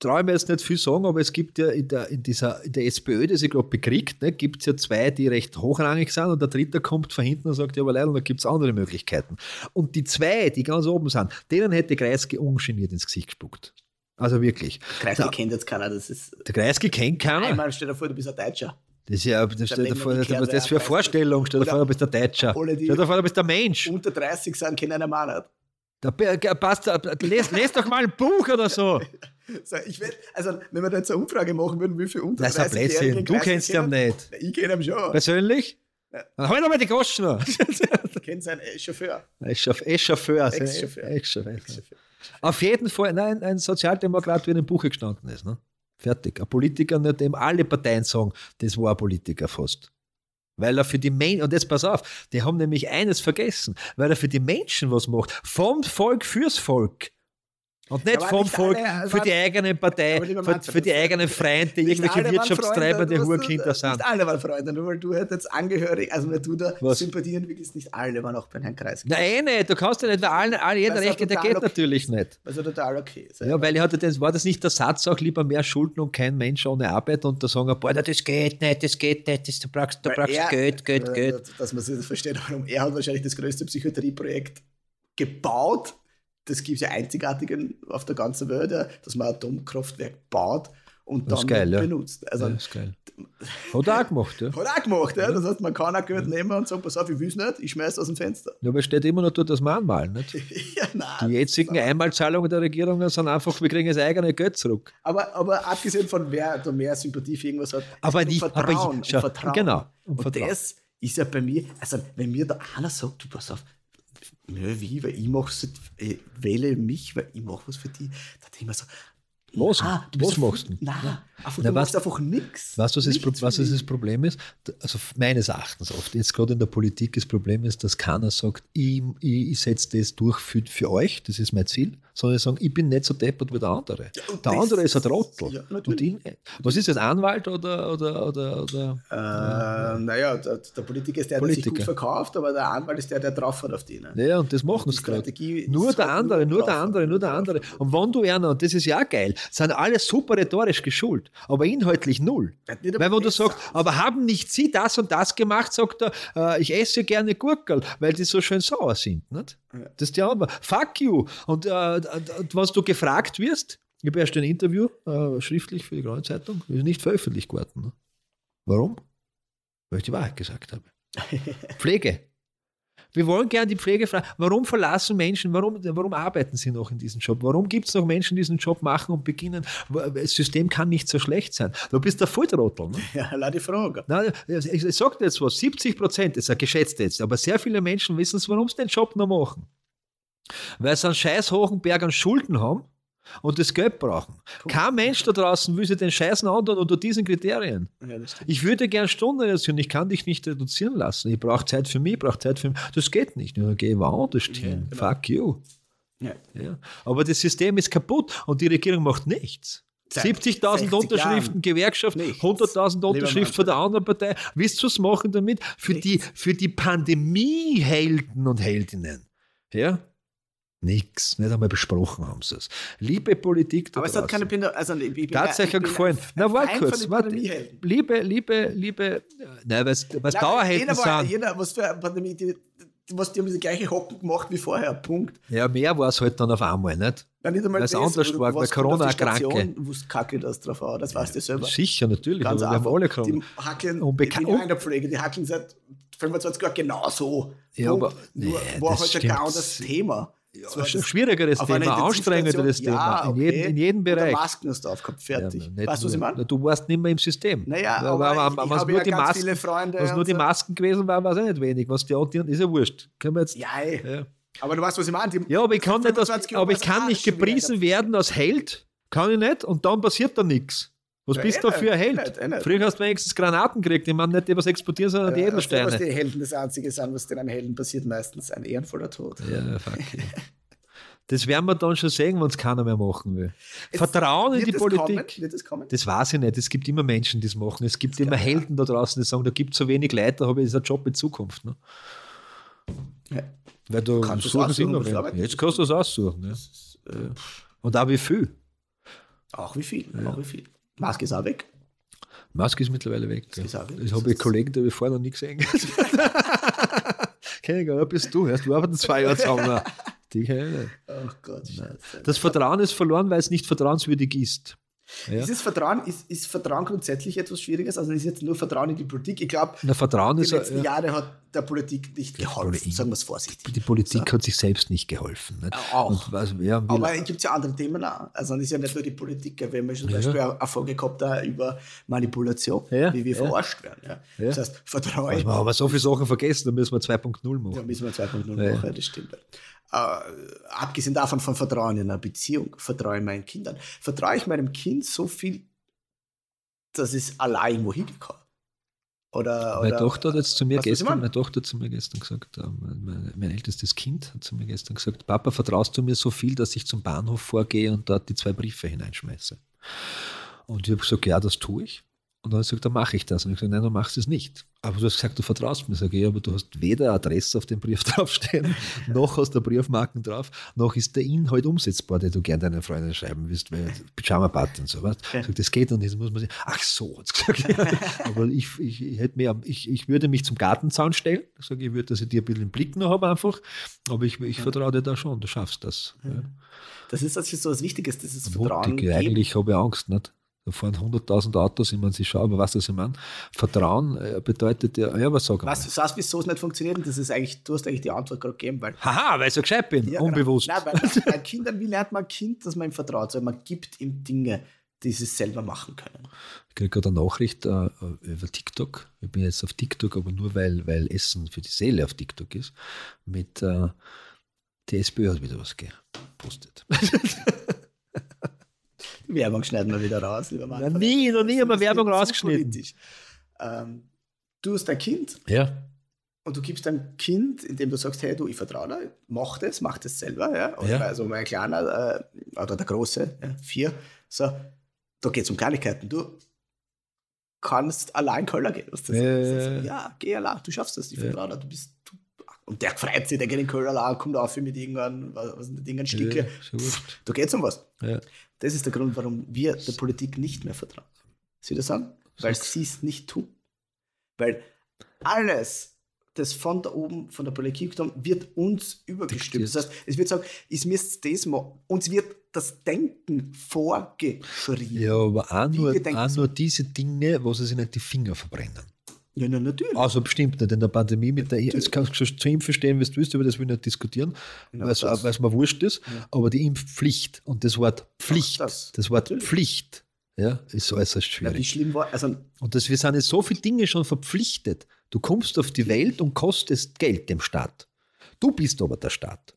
traue ich mir jetzt nicht viel sagen, aber es gibt ja in der, in dieser, in der SPÖ, die sich gerade bekriegt, ne, gibt es ja zwei, die recht hochrangig sind und der dritte kommt von hinten und sagt, ja, aber leider, da gibt es andere Möglichkeiten. Und die zwei, die ganz oben sind, denen hätte Kreisky ungeniert ins Gesicht gespuckt. Also wirklich. Kreis Da- kennt jetzt keiner, das ist, Der Kreisky kennt keiner. einmal stell dir vor, du bist ein Deutscher. Das ist ja, das stell dir vor, umgekehrt was das für eine Vorstellung. Stell dir vor, du bist der Deutscher. Stell dir vor, du bist der Mensch. Unter 30 sind, kennen einen Mann nicht. Da passt, da- les, les doch mal ein Buch oder so. *laughs* So, ich will, also, wenn wir da jetzt eine Umfrage machen würden, wie viel unter Das ist ein 30-Jährige Blödsinn. Du kennst ihn nicht. Ich kenne ihn schon. Persönlich? Dann hol doch mal die. *laughs* Ich kenne seinen äh, Chauffeur. Ex-Chauffeur. Ex-Chauffeur. Auf jeden Fall, nein, ein Sozialdemokrat, wie in einem Buch gestanden ist. Ne? Fertig. Ein Politiker, nicht dem alle Parteien sagen, das war ein Politiker fast. Weil er für die Menschen, und jetzt pass auf, die haben nämlich eines vergessen, weil er für die Menschen was macht. Vom Volk fürs Volk. Und nicht vom nicht Volk alle, für die eigene Partei, für, für die das- eigenen Freunde, die irgendwelche wirtschaftstreibende Hurkinder sind. Nicht alle waren Freunde, nur weil du halt jetzt angehörig, also weil du da Was? Sympathien entwickelst, nicht alle waren auch bei Herrn Kreis. Nein, eh nicht. Du kannst ja nicht, weil allen, allen jeder Das Recht geht, der geht okay. natürlich nicht. Also total okay. ist. Ja, weil ich hatte das, war das nicht der Satz auch lieber mehr Schulden und kein Mensch ohne Arbeit und da sagen ein paar, "Na, das geht nicht, das geht nicht, das, du brauchst, du Weil brauchst er- Geld, Geld, Geld. Dass man sich versteht, warum er hat wahrscheinlich das größte Psychiatrieprojekt gebaut. Das gibt es ja einzigartig in- auf der ganzen Welt, ja, dass man ein Atomkraftwerk baut und Das dann geil, ja. benutzt. Also Ja, ist geil. Hat er auch gemacht, ja. *laughs* Hat er auch gemacht, ja. Das heißt, man kann auch Geld nehmen und sagen, pass auf, ich will es nicht, ich schmeiß aus dem Fenster. Ja, aber es steht immer noch dort, dass wir anmalen, nicht? *laughs* ja, nein. Die jetzigen Einmalzahlungen der Regierungen sind einfach, wir kriegen das eigene Geld zurück. Aber, aber abgesehen von wer da mehr Sympathie für irgendwas hat, Aber nicht- um aber Vertrauen, ich- schau, um Vertrauen. genau, um und Vertrauen. das ist ja bei mir, also wenn mir da einer sagt, du pass auf, ja, wie, weil ich mach's, ich wähle mich, weil ich mach was für die, da denke ich mir so, Was? ah, Was machst du? Nein, einfach, Na, du was- machst einfach nichts. Weißt du, was, Nichts was das, die. das Problem ist? Also meines Erachtens oft, jetzt gerade in der Politik, das Problem ist, dass keiner sagt, ich, ich, ich setze das durch für, für euch, das ist mein Ziel, sondern sagen, ich bin nicht so deppert wie der andere. und der andere ist ein Trottel. Ja, und ihn, was ist das, Anwalt oder, oder, oder, oder Äh, naja, der, der Politiker ist der, der sich gut verkauft, aber der Anwalt ist der, der drauf hat auf die. Ne? Ja, und das machen sie gerade. Ist Nur der halt andere, nur der andere, nur der andere. Und wenn du einer, und das ist ja auch geil, sind alle super rhetorisch geschult, aber inhaltlich null. Weil wenn du sagst, aber haben nicht sie das und das gemacht, sagt er, äh, ich esse gerne Gurkel, weil die so schön sauer sind. Nicht? Das ist die Antwort. Fuck you. Und, äh, und was du gefragt wirst, ich habe erst ein Interview äh, schriftlich für die Graue Zeitung, ist nicht veröffentlicht worden. Ne? Warum? Weil ich die Wahrheit gesagt habe. *laughs* Pflege. Wir wollen gerne die Pflege fragen, warum verlassen Menschen, warum, warum arbeiten sie noch in diesem Job? Warum gibt es noch Menschen, die diesen Job machen und beginnen? Das System kann nicht so schlecht sein. Du bist der Volltrottel. Ne? Ja, leider die Frage. Nein, ich, ich sage dir jetzt was, 70 Prozent, ist ja geschätzt jetzt, aber sehr viele Menschen wissen es, warum sie den Job noch machen. Weil sie einen scheiß hohen Berg an Schulden haben und das Geld brauchen. Kein Mensch da draußen will sich den Scheißen andern unter diesen Kriterien. Ja. Ich würde gern Stunden reduzieren, ich kann dich nicht reduzieren lassen. Ich brauche Zeit für mich, ich brauche Zeit für mich. Das geht nicht. Ja, dann gehe ich woanders hin. genau. Fuck you. Ja. Ja. Aber das System ist kaputt und die Regierung macht nichts. Seit 70.000 60 Unterschriften, Jahren Gewerkschaft, nichts. 100.000 Lieber Unterschriften von der anderen Partei. Wisst ihr, was machen damit? Für die, für die Pandemiehelden und Heldinnen. Ja? Nix. Nicht einmal besprochen haben sie es. Liebe Politik da Aber es hat keine Pinde, also ich bin Da hat es euch ich ja bin gefallen. Na, warte Feind kurz. Warte. Liebe, liebe, liebe, nein, was Nein, Dauerhelden jeder, war, sind. jeder, was für eine Pandemie, die, die, was, die haben diese gleiche Hocken gemacht wie vorher, Punkt. Ja, mehr war es halt dann auf einmal, nicht? Ja, nicht einmal Weil es das, anders war, weil Corona die Kranke. Es kacke das drauf an, das weißt du selber. Sicher, natürlich. Ganz wir haben alle die gekommen. hackeln, Unbekan- ich bin ja in der Pflege, die hackeln seit 25 Jahren genauso. Ja, Punkt. aber- Nur nee, war das halt ein anderes Thema. Das war Ein das- schwierigeres Thema, anstrengenderes Intensivstation- Thema. Ja, in, okay. jedem, in jedem Bereich. Masken hast du aufgehabt, fertig. Ja, weißt du, was ich meine? Du warst nicht mehr im System. Naja, Ja, aber aber, ich- ich was nur ja die Masken, viele Freunde was nur die. Masken gewesen waren, war es auch nicht wenig. Was die anderen, ist ja wurscht. Können wir jetzt, Ja, ja. aber du weißt, was ich meine. Die- ja, aber ich kann nicht, als, 25 Jahre aber ich war kann nicht gepriesen werden als Held. Kann ich nicht. Und dann passiert da nichts. Was Ja, bist eh du für ein eh Held? nicht, eh nicht. Früher hast du wenigstens Granaten gekriegt. Ich meine nicht die, was explodieren, sondern die Ja, weißt du, was Edelsteine. die Helden das Einzige sind, was den einem Helden passiert, meistens ein ehrenvoller Tod. Ja, fuck. ja. Das werden wir dann schon sehen, wenn es keiner mehr machen will. Jetzt Vertrauen in die das Politik. Das kommen? Das weiß ich nicht. Es gibt immer Menschen, die es machen. Es gibt immer Helden da draußen, die sagen, da gibt es so wenig Leute, da habe ich einen Job in Zukunft. Ne? Ja. Weil du kannst du suchen es sie immer wen. Jetzt kannst du es aussuchen. Ja. Äh, Und auch wie viel. Auch wie viel? Auch wie viel? Maske ist auch weg. Maske ist mittlerweile weg. Ja. auch weg. Das habe ich Kollegen, die ich vorher noch nie gesehen. *laughs* Kenn ich gar nicht, bist du. Erst wir arbeiten zwei Jahre zusammen. *laughs* Die. Oh Gott, scheiße. Das Vertrauen ist verloren, weil es nicht vertrauenswürdig ist. Ja. Ist, Vertrauen, ist, ist Vertrauen grundsätzlich etwas Schwieriges? Also ist jetzt nur Vertrauen in die Politik? Ich glaube, die ist. letzten ja, Jahre hat der Politik nicht geholfen, Politik- sagen wir es vorsichtig. die Politik hat sich selbst nicht geholfen. Nicht? Auch. Was, ja, Aber es gibt ja andere Themen auch. Also es ist ja nicht nur die Politiker. Wir haben ja zum Beispiel eine Folge gehabt über Manipulation, Ja, wie wir ja. verarscht werden. Ja. Ja. Das heißt, Vertrauen. wir haben so viele Sachen vergessen, da müssen wir 2.0 machen. Da müssen wir 2.0 Ja. machen, das stimmt. Äh, abgesehen davon von Vertrauen in einer Beziehung, vertraue ich meinen Kindern. Vertraue ich meinem Kind so viel, dass es allein irgendwo hingehen kann? Oder, Meine oder, Tochter hat jetzt zu mir gestern, meine? Tochter hat zu mir gestern gesagt, äh, mein, mein ältestes Kind hat zu mir gestern gesagt, Papa, vertraust du mir so viel, dass ich zum Bahnhof vorgehe und dort die zwei Briefe hineinschmeiße? Und ich habe gesagt, ja, das tue ich. Und dann hat sie gesagt, dann mache ich das. Und ich habe gesagt, nein, du machst es nicht. Aber du hast gesagt, du vertraust mir. Ich sage, ja, aber du hast weder Adresse auf dem Brief *laughs* draufstehen, noch hast du Briefmarken drauf, noch ist der Inhalt umsetzbar, den du gerne deinen Freunden schreiben willst, weil Pyjama-Party und so. Weißt? Ja. Ich sag, das geht und das muss man sagen, ach so, hat gesagt. Ja. *laughs* Aber ich, ich, ich, hätte mir, ich, ich würde mich zum Gartenzaun stellen. Ich sage, ich würde, dass ich dir ein bisschen einen Blick noch habe einfach. Aber ich, ich vertraue dir da schon, du schaffst das. Ja. Das ist natürlich so was Wichtiges, dieses Vertrauen. Mutig, eigentlich habe ich Angst, nicht? Da fahren 100.000 Autos, ich meine, sie schauen, aber was das ich meine? Vertrauen äh, bedeutet ja, ja, was sagen Weißt du, sagst, wieso es nicht funktioniert? Und das ist eigentlich, du hast eigentlich die Antwort gerade gegeben, weil. Haha, weil ich so gescheit bin, Ja, unbewusst. Genau. Nein, weil *laughs* bei Kindern, wie lernt man ein Kind, dass man ihm vertraut? Also man gibt ihm Dinge, die sie selber machen können. Ich kriege gerade eine Nachricht äh, über TikTok. Ich bin jetzt auf TikTok, aber nur weil, weil Essen für die Seele auf TikTok ist. Mit äh, die SPÖ hat wieder was gepostet. *laughs* Werbung schneiden wir wieder raus, lieber Mann. Noch nie, noch nie haben wir Werbung rausgeschnitten. Ähm, du hast ein Kind Ja. und du gibst deinem Kind, indem du sagst, hey, du, ich vertraue dir, mach das, mach das selber. Ja? Oder Ja. Also mein Kleiner äh, oder der Große, ja, vier, so, da geht es um Kleinigkeiten. Du kannst allein Kölner gehen. Was das Ja, ist. Also, ja. geh allein, du schaffst das, ich Ja. vertraue dir, du bist. Du, und der freut sich, der geht in Köln allein, kommt auf mit irgendwann, was, was mit irgendeinem Stickle. Ja. Da geht es um was. Ja. Das ist der Grund, warum wir der Politik nicht mehr vertrauen. Sie das sagen? Weil sie es nicht tun. Weil alles, das von da oben, von der Politik kommt, wird uns übergestülpt. Das heißt, es wird sagen, es müsst das machen. Uns wird das Denken vorgeschrieben. Ja, aber auch nur, auch nur diese Dinge, wo sie sich nicht die Finger verbrennen. Ja, na, natürlich. Also bestimmt nicht in der Pandemie mit der das kannst du schon zu ihm verstehen, was du willst, über das will ich nicht diskutieren, Ja, weil es mir wurscht ist, aber die Impfpflicht und das Wort Pflicht, Ach, das, das. Wort Natürlich. Pflicht, ja, ist äußerst Ja, wie schwierig. schlimm war, also, Und das, wir sind in so viele Dinge schon verpflichtet. Du kommst auf die Welt und kostest Geld dem Staat. Du bist aber der Staat.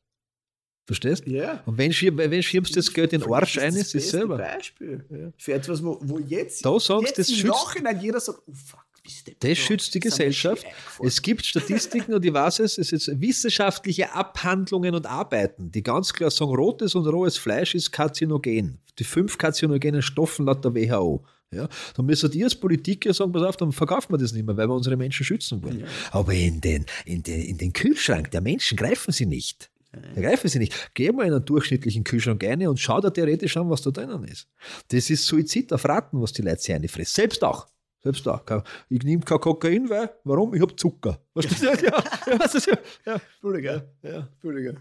Verstehst? ja. Und wenn, schir- wenn schiebst du das Geld in den Arsch ein, ist es selber. Beispiel für etwas, wo, wo jetzt, Da sagst jetzt das im Nachhinein jeder sagt, oh fuck, Das schützt die Gesellschaft. Es gibt Statistiken und ich weiß es, es ist wissenschaftliche Abhandlungen und Arbeiten, die ganz klar sagen, rotes und rohes Fleisch ist karzinogen. Die fünf karzinogenen Stoffen laut der WHO. Ja, dann müssen die als Politiker sagen, pass auf, dann verkaufen wir das nicht mehr, weil wir unsere Menschen schützen wollen. Aber in den, in, den, in den Kühlschrank der Menschen greifen sie nicht. Da greifen sie nicht. Geh mal in einen durchschnittlichen Kühlschrank rein und schau dir theoretisch an, was da drinnen ist. Das ist Suizid auf Raten, was die Leute sich reinfressen. Selbst auch. Auch. Kein- Ich nehme kein Kokain, weil, warum? Ich habe Zucker. Weißt du, ja, *laughs* ja, ja, ja, Entschuldige, ja. Entschuldige.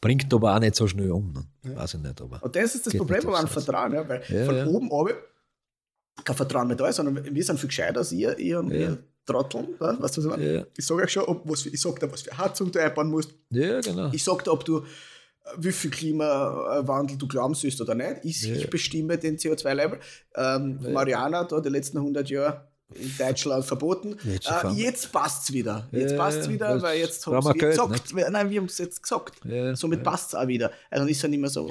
Bringt aber auch nicht so schnell um. Ne? Weiß ich nicht, aber. Und das ist das Problem aufs Haus. Vertrauen, ja, weil Ja, von ja. oben oben kein Vertrauen mehr da ist, sondern wir sind viel gescheiter als ihr, ihr, und Ja. ihr Trotteln. Ja, weißt du, was ich meine? Ja. Ich sage euch schon, ob, was ich sag dir, was für Heizung du einbauen musst. Ja, genau. Ich sag dir, ob du, wie viel Klimawandel du glauben sollst oder nicht. Ich, Ja. ich bestimme den CO2-Level. Ähm, Mariana da die letzten 100 Jahre in Deutschland verboten. Jetzt schon Äh, jetzt passt es wieder. Jetzt Ja, passt es ja, wieder, weil jetzt haben wir gesagt. Nein, wir haben es jetzt gesagt. Ja, Somit ja. passt es auch wieder. Also ist ja nicht mehr so.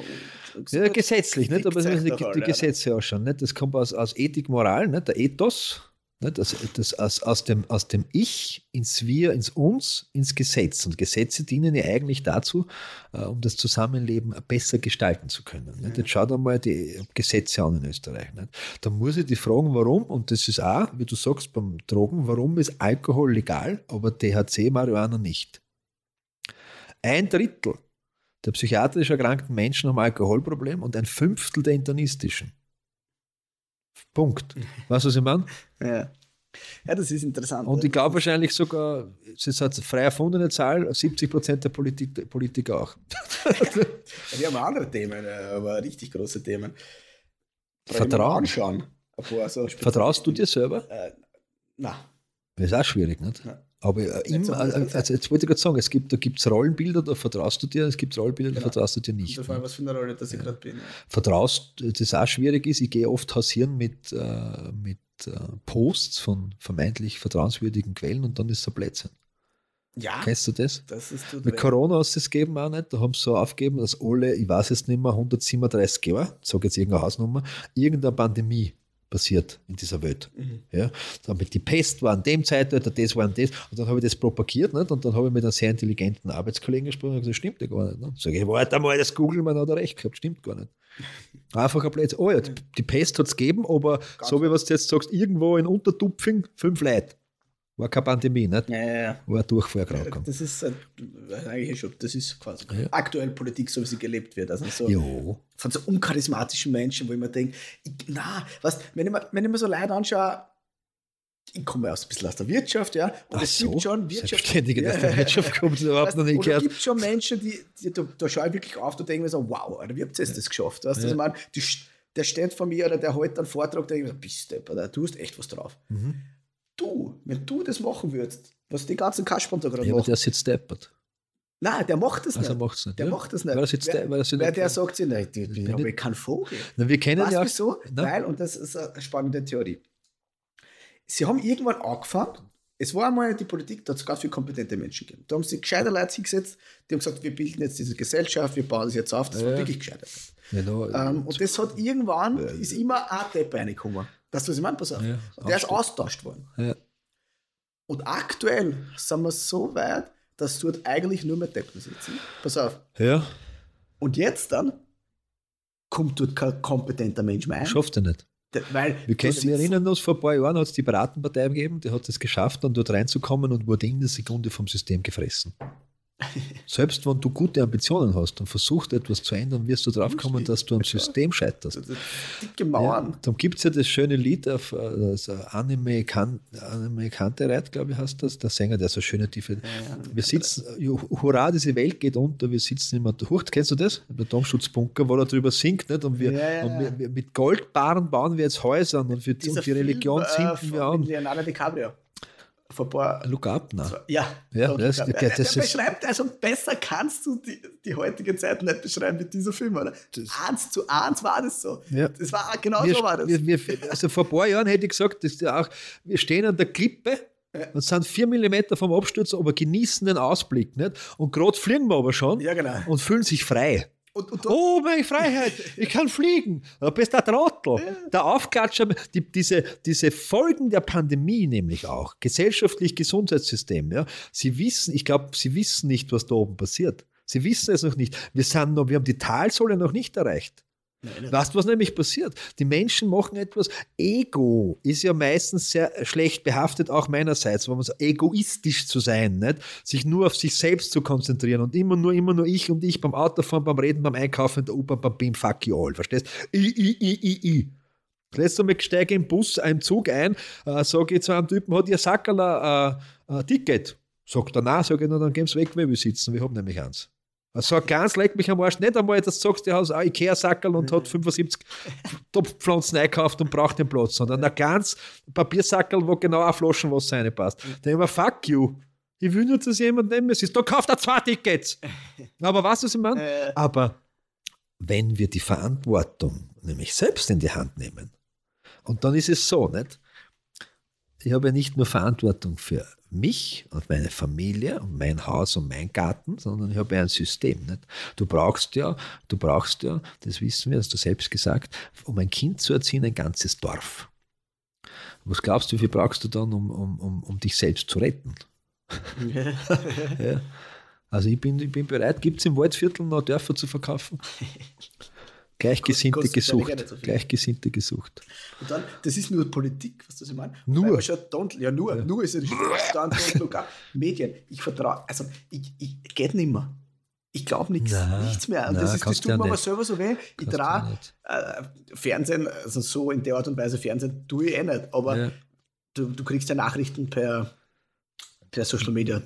Ja, gesetzlich, nicht? aber die, die doch alle, Gesetze ausschauen. Nicht? Das kommt aus, aus Ethik, Moral, nicht? der Ethos. Nicht? Das, das aus, aus, dem, aus dem Ich ins Wir, ins Uns, ins Gesetz. Und Gesetze dienen ja eigentlich dazu, äh, um das Zusammenleben besser gestalten zu können. Nicht? Jetzt schau dir mal die Gesetze an in Österreich. Da muss ich dich fragen, warum, und das ist auch, wie du sagst, beim Drogen, warum ist Alkohol legal, aber THC, Marihuana nicht? Ein Drittel der psychiatrisch erkrankten Menschen haben Alkoholproblem und ein Fünftel der internistischen. Punkt. Weißt du, was ich meine? Ja. ja, das ist interessant. Und ich glaube wahrscheinlich sogar, es ist eine frei erfundene Zahl, 70 Prozent der Politik, Politiker auch. *laughs* Wir haben andere Themen, aber richtig große Themen. Vertrauen. Anschauen. Ein paar so spezielle- Vertraust du dir selber? Äh, na, Das ist auch schwierig, nicht? Ja. Aber äh, immer, gut. also jetzt wollte ich gerade sagen, es gibt, da gibt es Rollenbilder, da vertraust du dir, es gibt Rollenbilder, da Genau. vertraust du dir nicht. das war was für eine Rolle, dass ich gerade bin. vertraust, das auch schwierig ist. Ich gehe oft hausieren mit, äh, mit äh, Posts von vermeintlich vertrauenswürdigen Quellen und dann ist es ein Blödsinn. Ja, Kennst du das? das ist Mit. Corona hast du es gegeben auch nicht. Da haben sie so aufgegeben, dass alle, ich weiß jetzt nicht mehr, 137 Jahre, ich sage jetzt irgendeine Hausnummer, irgendeine Pandemie passiert in dieser Welt. Mhm. Ja, dann mit die Pest war an dem Zeitalter, das war an das. Und dann habe ich das propagiert nicht? und dann habe ich mit einem sehr intelligenten Arbeitskollegen gesprochen und gesagt, das stimmt ja gar nicht. Ne? Sag ich, warte mal, das googeln wir, hat er recht gehabt, stimmt gar nicht. Einfach ein Blödsinn. Oh ja, die, die Pest hat es gegeben, aber so wie was du jetzt sagst, irgendwo in Untertupfing fünf Leute. War keine Pandemie, nicht? Ja, ja, ja. War ein Durchfall gerade. Das ist eigentlich schon, das ist quasi Ja. aktuell Politik, so wie sie gelebt wird. Also so Jo. von so uncharismatischen Menschen, wo ich mir denke, na, was, wenn ich mir, wenn ich mir so Leute anschaue, ich komme aus ein bisschen aus der Wirtschaft, ja, und Ach es so, gibt schon Wirtschaft. Selbstständige, dass der Wirtschaft kommt, überhaupt Weißt, noch nicht gehört. Es gibt schon Menschen, die, die da, da schaue ich wirklich auf, da denke ich mir so, wow, Alter, wie habt ihr das geschafft? Weißt du, was Ja. Die, st- der steht vor mir oder der hält einen Vortrag, der ich mir bist du, du hast echt was drauf. Mhm. Du, wenn du das machen würdest, was die ganzen Kasperl da gerade Ja, machen. der sitzt deppert. Nein, der macht das Also nicht. macht's nicht. Der ja. macht das nicht. Weil er sitzt, wer, weil sitzt wer der sagt sich, nein, ich, ich bin habe nicht- keinen Vogel. Na, wir kennen Weißt ja wieso? Na? Weil, und das ist eine spannende Theorie. Sie haben irgendwann angefangen, es war einmal die Politik, da hat es ganz viele kompetente Menschen gegeben. Da haben sie gescheite Leute hingesetzt, die haben gesagt, wir bilden jetzt diese Gesellschaft, wir bauen das jetzt auf, das war Ja. wirklich gescheite Leute. Genau. Ähm, und das hat irgendwann, ist immer ein Depp reingekommen. Weißt du, was ich meine? Pass auf. Ja, Und der ist austauscht worden. ja. Und aktuell sind wir so weit, dass dort eigentlich nur mehr Deppen sitzen. Pass auf. ja, Und jetzt dann kommt dort kein kompetenter Mensch mehr ein. schafft er nicht. Weil Wir, wir sitzt- erinnern uns, vor ein paar Jahren hat es die Piratenpartei gegeben, die hat es geschafft, dann dort reinzukommen und wurde in der Sekunde vom System gefressen. Selbst wenn du gute Ambitionen hast und versuchst etwas zu ändern, wirst du drauf kommen, dass du am System scheiterst. Also dicke Mauern. Ja, darum gibt es ja das schöne Lied auf das Anime, kan Anime Kantereit, glaube ich, heißt das. Der Sänger, der so schöne tiefe. wir sitzen, hurra, diese Welt geht unter, wir sitzen immer. Huch, kennst du das? Im Atomschutzbunker, wo er drüber singt, nicht? Und wir, Ja, ja, und ja. wir, mit Goldbarren bauen wir jetzt Häuser und, für, Dieser und die Religion Film, zünden äh, wir an. Leonardo DiCaprio. Vor paar. Look up, na. Ja, Ja, das- Up. der, das der beschreibt, also besser kannst du die, die heutige Zeit nicht beschreiben wie dieser Film, oder? eins zu eins war das so. Ja. Das war genau wir, so war das. Wir, wir, also vor ein paar Jahren hätte ich gesagt, dass auch, wir stehen an der Klippe und sind vier Millimeter vom Absturz, aber genießen den Ausblick. Nicht? Und gerade fliegen wir aber schon Ja, genau. und fühlen sich frei. Und, und, Oh, meine Freiheit, ich kann fliegen. Du bist der Trottel. Der Aufklatscher, die, diese, diese Folgen der Pandemie nämlich auch, gesellschaftlich Gesundheitssystem, ja, sie wissen, ich glaube, sie wissen nicht, was da oben passiert. Sie wissen es noch nicht. Wir, sind noch, wir haben die Talsohle noch nicht erreicht. Weißt du, was nämlich passiert? Die Menschen machen etwas. Ego ist ja meistens sehr schlecht behaftet, auch meinerseits, wenn man so egoistisch zu sein, nicht? sich nur auf sich selbst zu konzentrieren und immer nur, immer nur ich und ich beim Autofahren, beim Reden, beim Einkaufen, in der U-Bahn, beim Beam, fuck you all, verstehst? I, I, I, I, I. Letztes Mal steige im Bus, im Zug ein, äh, sage ich zu einem Typen, hat ihr Sackerl ein äh, äh, Ticket? Sagt er, nein, sage ich, na, dann gehen Sie weg, weil wir sitzen, wir haben nämlich eins. Er sagt, ganz leckt mich am Arsch, nicht einmal, dass du sagst, der hat ein Ikea-Sackerl und hat 75 Topfpflanzen eingekauft und braucht den Platz, sondern ein ganz Papiersackerl, wo genau ein Flaschenwasser reinpasst. Da denke ich mir, fuck you. Ich will nur, dass jemand neben mir sitzt. Da kauft er zwei Tickets. *laughs* Aber weißt du, was ich meine? Äh. Aber wenn wir die Verantwortung nämlich selbst in die Hand nehmen, und dann ist es so, nicht? Ich habe ja nicht nur Verantwortung für mich und meine Familie und mein Haus und mein Garten, sondern ich habe ja ein System. Nicht? Du brauchst ja, du brauchst ja, das wissen wir, hast du selbst gesagt, um ein Kind zu erziehen, ein ganzes Dorf. Was glaubst du, wie viel brauchst du dann, um, um, um, um dich selbst zu retten? *laughs* Ja. Also ich bin, ich bin bereit, gibt es im Waldviertel noch Dörfer zu verkaufen? *laughs* Gleichgesinnte wahrscheinlich gesucht. so. Gleichgesinnte gesucht. Und dann, das ist nur Politik, was das ich meine. Nur. Don't, ja, nur, nur ist ja die. Medien, ich vertraue, also, ich, ich, geht nicht mehr. Ich glaube nichts, mehr. Und nein, das, ist, das tut ja mir aber selber so weh. Ich traue ja äh, Fernsehen, also so in der Art und Weise Fernsehen tue ich eh nicht. Aber Ja. du, du kriegst ja Nachrichten per, per Social Media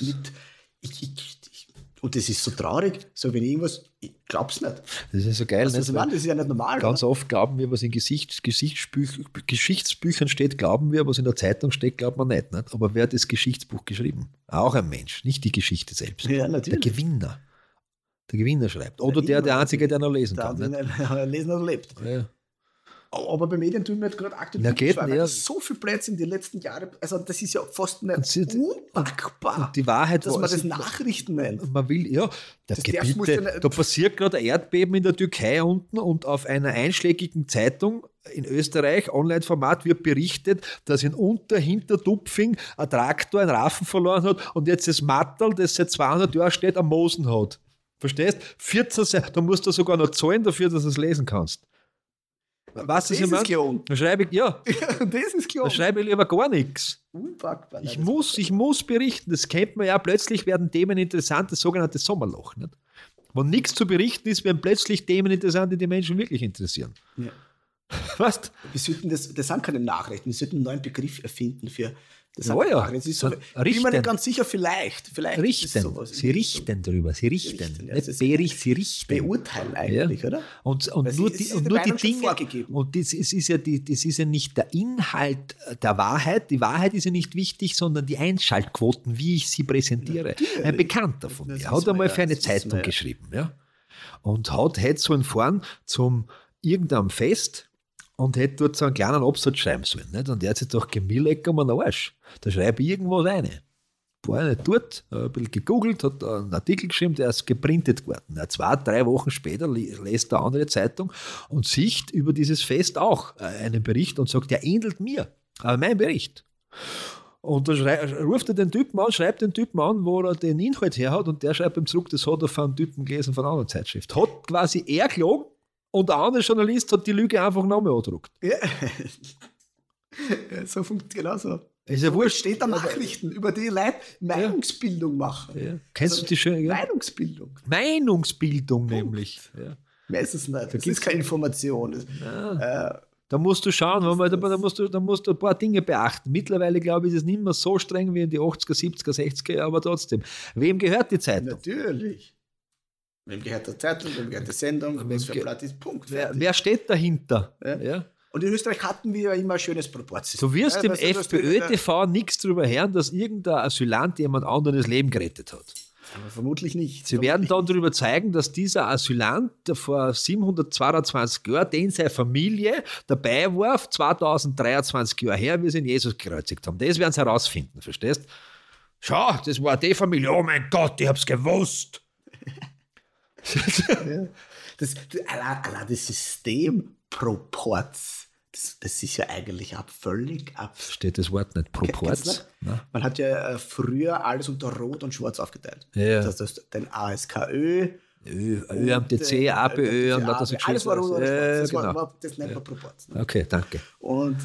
mit. Ich, ich, ich, und das ist so traurig, so wenn ich irgendwas, ich glaub's nicht. das ist so geil. Also, nicht? das, das ist ja nicht normal. Ganz oder? oft glauben wir, was in Gesichtsbüch, Geschichtsbüchern steht, glauben wir, was in der Zeitung steht, glaubt man nicht, nicht. Aber wer hat das Geschichtsbuch geschrieben? Auch ein Mensch, nicht die Geschichte selbst. Ja, Der natürlich. Gewinner. Der Gewinner schreibt. Oder der, der Einzige, der noch lesen Der kann. andere Nicht? lesen oder lebt. Ja. Aber bei Medien tun wir jetzt gerade aktuell Na, geht nicht, ja. so viel Plätze in den letzten Jahren, also das ist ja fast Und sie- nicht unpackbar, die Wahrheit dass man das Nachrichten nennt. Man will, ja, das Das Gebiete, nicht- da passiert gerade ein Erdbeben in der Türkei unten und auf einer einschlägigen Zeitung in Österreich, Online-Format, wird berichtet, dass in Unter-Hintertupfing ein Traktor einen Raffen verloren hat und jetzt das Mattel, das seit 200 Jahren steht, am Mosen hat. Verstehst? 14 Seiten, da musst du sogar noch zahlen dafür, dass du es lesen kannst. Was Das ist ist gelogen. Da schreibe ich, ja, das ist da klar. schreibe ich lieber gar nichts. Unpackbar. Ich muss, ich muss berichten. Das kennt man ja. Plötzlich werden Themen interessant, das sogenannte Sommerloch. Nicht? Wo nichts zu berichten ist, werden plötzlich Themen interessant, die die Menschen wirklich interessieren. Ja. *laughs* Weißt Wir sollten das, das sind keine Nachrichten, wir sollten einen neuen Begriff erfinden für das sind Ja, ja. Es so, ich bin mir richten. nicht ganz sicher, vielleicht. vielleicht Richten. Sie richten drüber. Sie richten. richten, ja, Nicht berichten, sie richten. Beurteilen eigentlich, Ja. oder? Und, und nur die, es und nur die Dinge. vorgegeben. Und das ist, ist ja die, das ist ja nicht der Inhalt der Wahrheit. Die Wahrheit ist ja nicht wichtig, sondern die Einschaltquoten, wie ich sie präsentiere. Ein Bekannter von Das mir hat einmal für eine Zeitung geschrieben. Ja? Und hat hätte so einen Fahren zum irgendeinem Fest und hätte dort so einen kleinen Absatz schreiben sollen. Nicht? Und der hat sich gedacht, Gemilleck um den Arsch. Da schreibe ich irgendwas rein. War nicht dort, ein bisschen gegoogelt, hat einen Artikel geschrieben, der ist geprintet worden. Ja, zwei, drei Wochen später lässt eine andere Zeitung und sieht über dieses Fest auch äh, einen Bericht und sagt, der ähnelt mir, aber mein Bericht. Und da schrei- ruft er den Typen an, schreibt den Typen an, wo er den Inhalt her hat und der schreibt ihm zurück, das hat er von einem Typen gelesen von einer anderen Zeitschrift. Hat quasi er gelogen und der andere Journalist hat die Lüge einfach nochmal angedruckt. Ja. Ja, *laughs* so funktioniert genau so. Ist ja Wo wurscht. steht da Nachrichten, über die Leute Meinungsbildung machen. Ja. Kennst Also du die schöne ja? Meinungsbildung. Meinungsbildung nämlich. Ja. Mehr ist es nicht. Das gibt's- ist keine Information. Das, äh, Da musst du schauen, man, da, da, musst du, da musst du ein paar Dinge beachten. Mittlerweile, glaube ich, ist es nicht mehr so streng wie in die 80er, 70er, 60er Jahre, aber trotzdem. Wem gehört die Zeitung? natürlich. Wem gehört der Zeitung, wem gehört die Sendung, Wem was für Blatt ist, Punkt. Wer, wer steht dahinter? Ja. Ja. Und in Österreich hatten wir ja immer ein schönes Proportsystem. Du wirst ja, im FPÖ-TV nichts darüber hören, dass irgendein Asylant jemand anderes Leben gerettet hat. Aber vermutlich nicht. Sie werden dann darüber zeigen, dass dieser Asylant der vor 722 Jahren, den seine Familie dabei war, 2023 Jahre her, wie sie in Jesus gekreuzigt haben. Das werden sie herausfinden, verstehst? Schau, das war die Familie. Oh mein Gott, ich hab's gewusst. Ja. *laughs* Das, das, allein, allein das System Proports, das, das ist ja eigentlich ab, völlig ab. Steht das Wort nicht? Proports? das? Man hat ja äh, früher alles unter Rot und Schwarz aufgeteilt. Ja. Das heißt, den ASKÖ, Ö, ÖMTC, APÖ und was das äh, Alles war rot Ja, schwarz. Das, genau. war, das nennt man Proports. Ne? Okay, danke. Und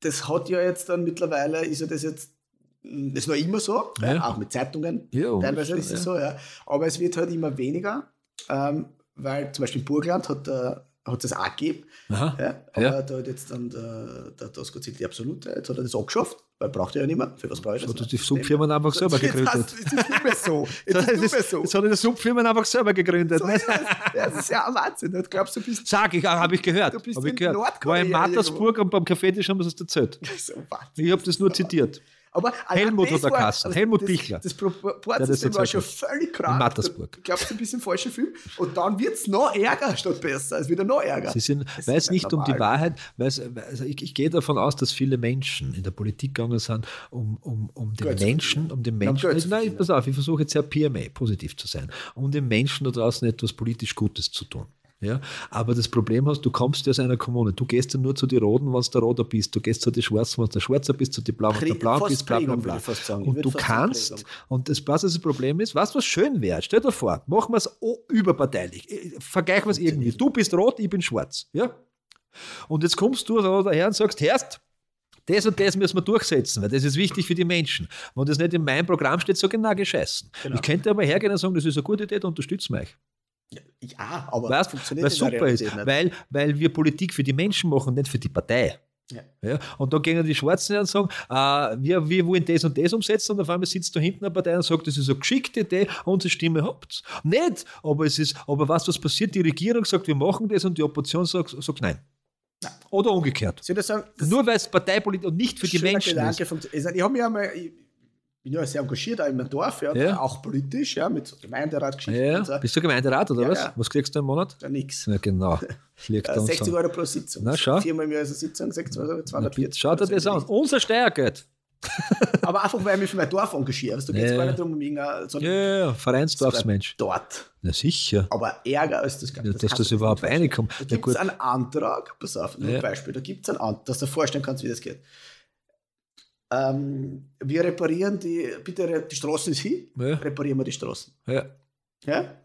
das hat ja jetzt dann mittlerweile, ist ja das jetzt, das ist noch immer so, Ja. auch mit Zeitungen. Ja, Teilweise ist es so, ja. Aber es wird halt immer weniger, ähm, weil zum Beispiel in Burgland hat äh, hat es auch gegeben. Aha. Ja, aber Ja. da hat jetzt dann der, der Tosco die absolute, jetzt hat er das angeschafft, weil braucht er ja nicht mehr. Für was brauche ich das? Hat er die Subfirmen einfach selber Jetzt gegründet. Jetzt ist nicht mehr so. *laughs* Jetzt ist Das, mehr so. das hat er die Subfirmen einfach selber gegründet. So ist das ist ja ein Wahnsinn. Du glaubst, du bist Sag ich, habe ich gehört. Du bist Hab ich in gehört. Nordkorea War in Mattersburg und beim Kaffeetisch haben wir es erzählt. so Wahnsinn. Ich habe das nur zitiert. Aber Helmut er war- geheißen, also Helmut das, Bichler. Das Proportsystem war schon völlig krank. In Mattersburg. Du glaubst, ein bisschen falscher Film. Und dann wird es noch ärger statt besser. Es wird ja noch ärger. Sie sind, weil ist es nicht um die normal. Wahrheit, weil es, also ich, ich gehe davon aus, dass viele Menschen in der Politik gegangen sind, um, um, um den Geld Menschen, um den Menschen, zu nein, pass auf, ich versuche jetzt sehr PMA, positiv zu sein, um den Menschen da draußen etwas politisch Gutes zu tun. Ja, aber das Problem hast, du kommst ja aus einer Kommune. Du gehst ja nur zu den Roten, wenn du der Roter bist. Du gehst zu den Schwarzen, wenn du der Schwarzer bist, zu den Blauen, wenn du der fast bist, bla bla bla. Und du kannst, Prägung. und das, was das Problem ist, was was schön wäre, stell dir vor, machen wir es überparteilich. Vergleichen wir es irgendwie. Du bist rot, ich bin schwarz. Ja? Und jetzt kommst du daher und sagst, Herst, das und das müssen wir durchsetzen, weil das ist wichtig für die Menschen. Wenn das nicht in meinem Programm steht, so genau gescheißen. Genau. Ich könnte aber hergehen und sagen, das ist eine gute Idee, da unterstützen wir euch. Ja, aber Weißt, funktioniert weil super ist, nicht. weil, weil wir Politik für die Menschen machen, nicht für die Partei. Ja. Ja, und dann gehen die Schwarzen her und sagen, äh, wir, wir wollen das und das umsetzen und auf einmal sitzt da hinten eine Partei und sagt, das ist eine geschickte Idee, unsere Stimme habt Nicht, aber es ist, aber was, was passiert? Die Regierung sagt, wir machen das und die Opposition sagt, sagt nein. Nein. Oder umgekehrt. Sagen? Nur weil es Parteipolitik und nicht für die Menschen Gedanke ist. Also ich habe mich einmal, bin ja sehr engagiert auch in meinem Dorf, ja, Ja. auch politisch, ja, mit so Gemeinderatgeschichten Ja, so. bist du Gemeinderat oder was? Was kriegst du im Monat? Ja, nix. Ja, genau. Liegt Äh, da uns 60 an. Euro pro Sitzung. Na, schau. Viermal im Jahr ist eine Sitzung, 60 Euro, Na, 240. bitte, Schau dir das an. Unser Steuergeld. *laughs* Aber einfach, weil ich mich für mein Dorf engagiere. Also, da geht es gar nicht darum, um irgendein, sondern Ja, ja, Vereinsdorfsmensch. dort. Na sicher. Aber Ärger als das Ganze. Ja, dass das dir überhaupt reinkommt. Da gibt es einen Antrag, pass auf, nur ein Beispiel, da gibt es einen Antrag, dass du dir vorstellen kannst, wie das geht. Ähm, wir reparieren die, bitte, die Straßen *laughs* ist hin, Ja. reparieren wir die Straßen. Ja. Ja?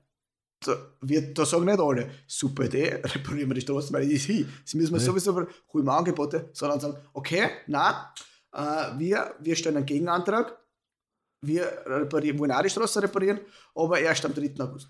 Da, wir, da sagen nicht alle, super Idee, *laughs* reparieren wir die Straßen, weil die ist hin. Sie müssen wir Ja. sowieso holen wir Angebote, sondern sagen, okay, na, äh, wir, wir stellen einen Gegenantrag, wir reparieren, wollen auch die Straße reparieren, aber erst am 3. August.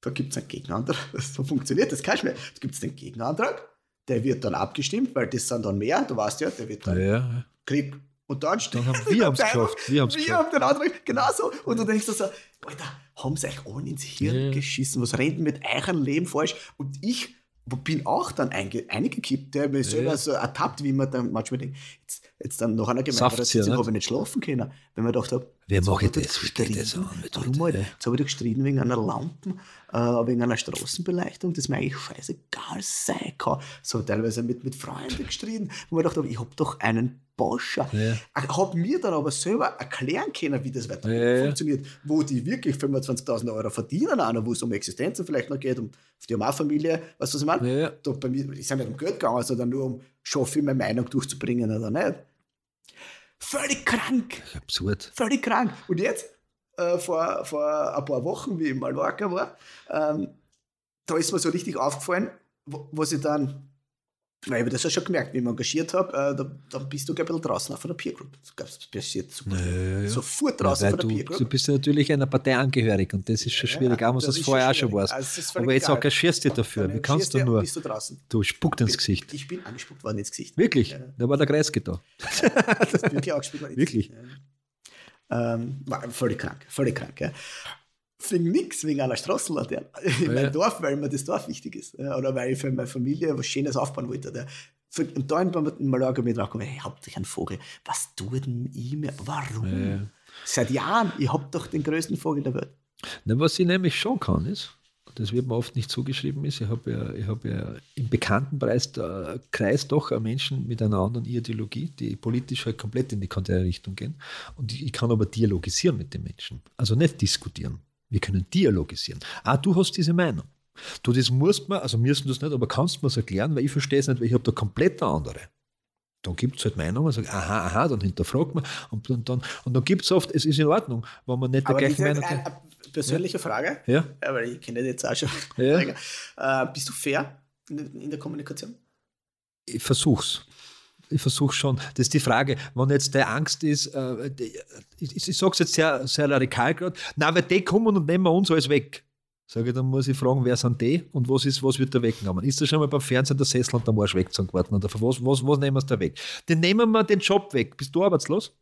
Da gibt es einen Gegenantrag, *laughs* so funktioniert das, kannst du mehr. Da gibt es den Gegenantrag, der wird dann abgestimmt, weil das sind dann mehr, du weißt ja, der wird dann Ja, Krieg. Und dann steht Dann haben wir haben's einfach, geschafft, wir haben's Wir geschafft. haben den anderen, genau so. Und du denkst dir so, Alter, haben sie euch alle ins Hirn Ja. geschissen? Was rennt denn mit eurem Leben falsch? Und ich bin auch dann einge, eingekippt, der selber Ja. so ertappt, wie man dann manchmal denkt, jetzt, dann nach einer ja, Gemeinderatssitzung nicht? habe ich nicht schlafen können, wenn man gedacht habe, Wer macht hab ich da das? Geht das gestritten. an Warum? Alter? Jetzt habe ich da gestritten wegen einer Lampen, äh, wegen einer Straßenbeleuchtung, das mir eigentlich scheißegal sein kann. So teilweise mit, mit Freunden gestritten, wo man gedacht habe, ich habe doch einen Boscher. Ja. Ich habe mir dann aber selber erklären können, wie das weiter Ja, funktioniert, wo die wirklich 25.000 Euro verdienen, auch noch, wo es um Existenzen vielleicht noch geht, um die haben auch Familie, weißt du, was ich meine? Ja. Da bei mir ist ja nicht um Geld gegangen, sondern nur um schaffe ich meine Meinung durchzubringen oder nicht. Völlig krank, Absurd. völlig krank. Und jetzt, äh, vor, vor ein paar Wochen, wie ich in Mallorca war, ähm, da ist mir so richtig aufgefallen, was ich dann, weil ich habe das ja schon gemerkt, wie ich mich engagiert habe, äh, da, dann bist du ein bisschen draußen von der Peer Group. Das passiert super. Ja, ja. Sofort Ja, draußen weil von der du, Peer du bist ja natürlich einer Partei angehörig und das ist schon schwierig, auch wenn du das vorher auch schon warst. Also, Aber jetzt engagierst du dich dafür. Dann Wie kannst du nur? Bist du draußen. Du spuckt ins Gesicht. Ich bin angespuckt worden ins Gesicht. Wirklich? Ja. Da war der Kreisky da. *laughs* Wirklich angespuckt worden. Wirklich? Ja. Ähm, war völlig krank, völlig krank. Ja. Wegen nichts, wegen einer Straßenlaterne *laughs* in Ja. meinem Dorf, weil mir das Dorf wichtig ist. Oder weil ich für meine Familie was Schönes aufbauen wollte. Für- Und da in in Mallorca mit draufgekommen, hey, habt euch einen Vogel. Was tut denn ich mir? Warum? Ja. Seit Jahren, ich hab doch den größten Vogel der Welt. Na, was ich nämlich schon kann, ist, das wird mir oft nicht zugeschrieben, ist, ich habe ja, ich hab ja im Bekanntenkreis Kreis doch Menschen mit einer anderen Ideologie, die politisch halt komplett in die konträre Richtung gehen. Und ich kann aber dialogisieren mit den Menschen. Also nicht diskutieren. Wir können dialogisieren. Ah, du hast diese Meinung. Du, das musst man, also müssen das nicht, aber kannst du mir das erklären, weil ich verstehe es nicht, weil ich habe da komplett eine andere. Dann gibt es halt Meinungen, sagt, aha, aha, dann hinterfragt man und, und dann, und dann gibt es oft, es ist in Ordnung, wenn man nicht der Aber gleichen diese, Meinung ist. eine persönliche Frage, Ja. ja, weil ich kenne dich jetzt auch schon Ja. *laughs* Äh, bist du fair in, der- in der Kommunikation? Ich versuch's. Ich versuche schon. Das ist die Frage, wenn jetzt der Angst ist, äh, ich, ich sage es jetzt sehr, sehr radikal gerade, na, weil die kommen und nehmen uns alles weg. Sage ich, dann muss ich fragen, wer sind die und was, ist, was wird da weggenommen? Ist das schon mal beim Fernsehen der Sessel und der Marsch weggezogen worden? Oder was, was, was nehmen wir da weg? Den nehmen wir den Job weg. Bist du arbeitslos?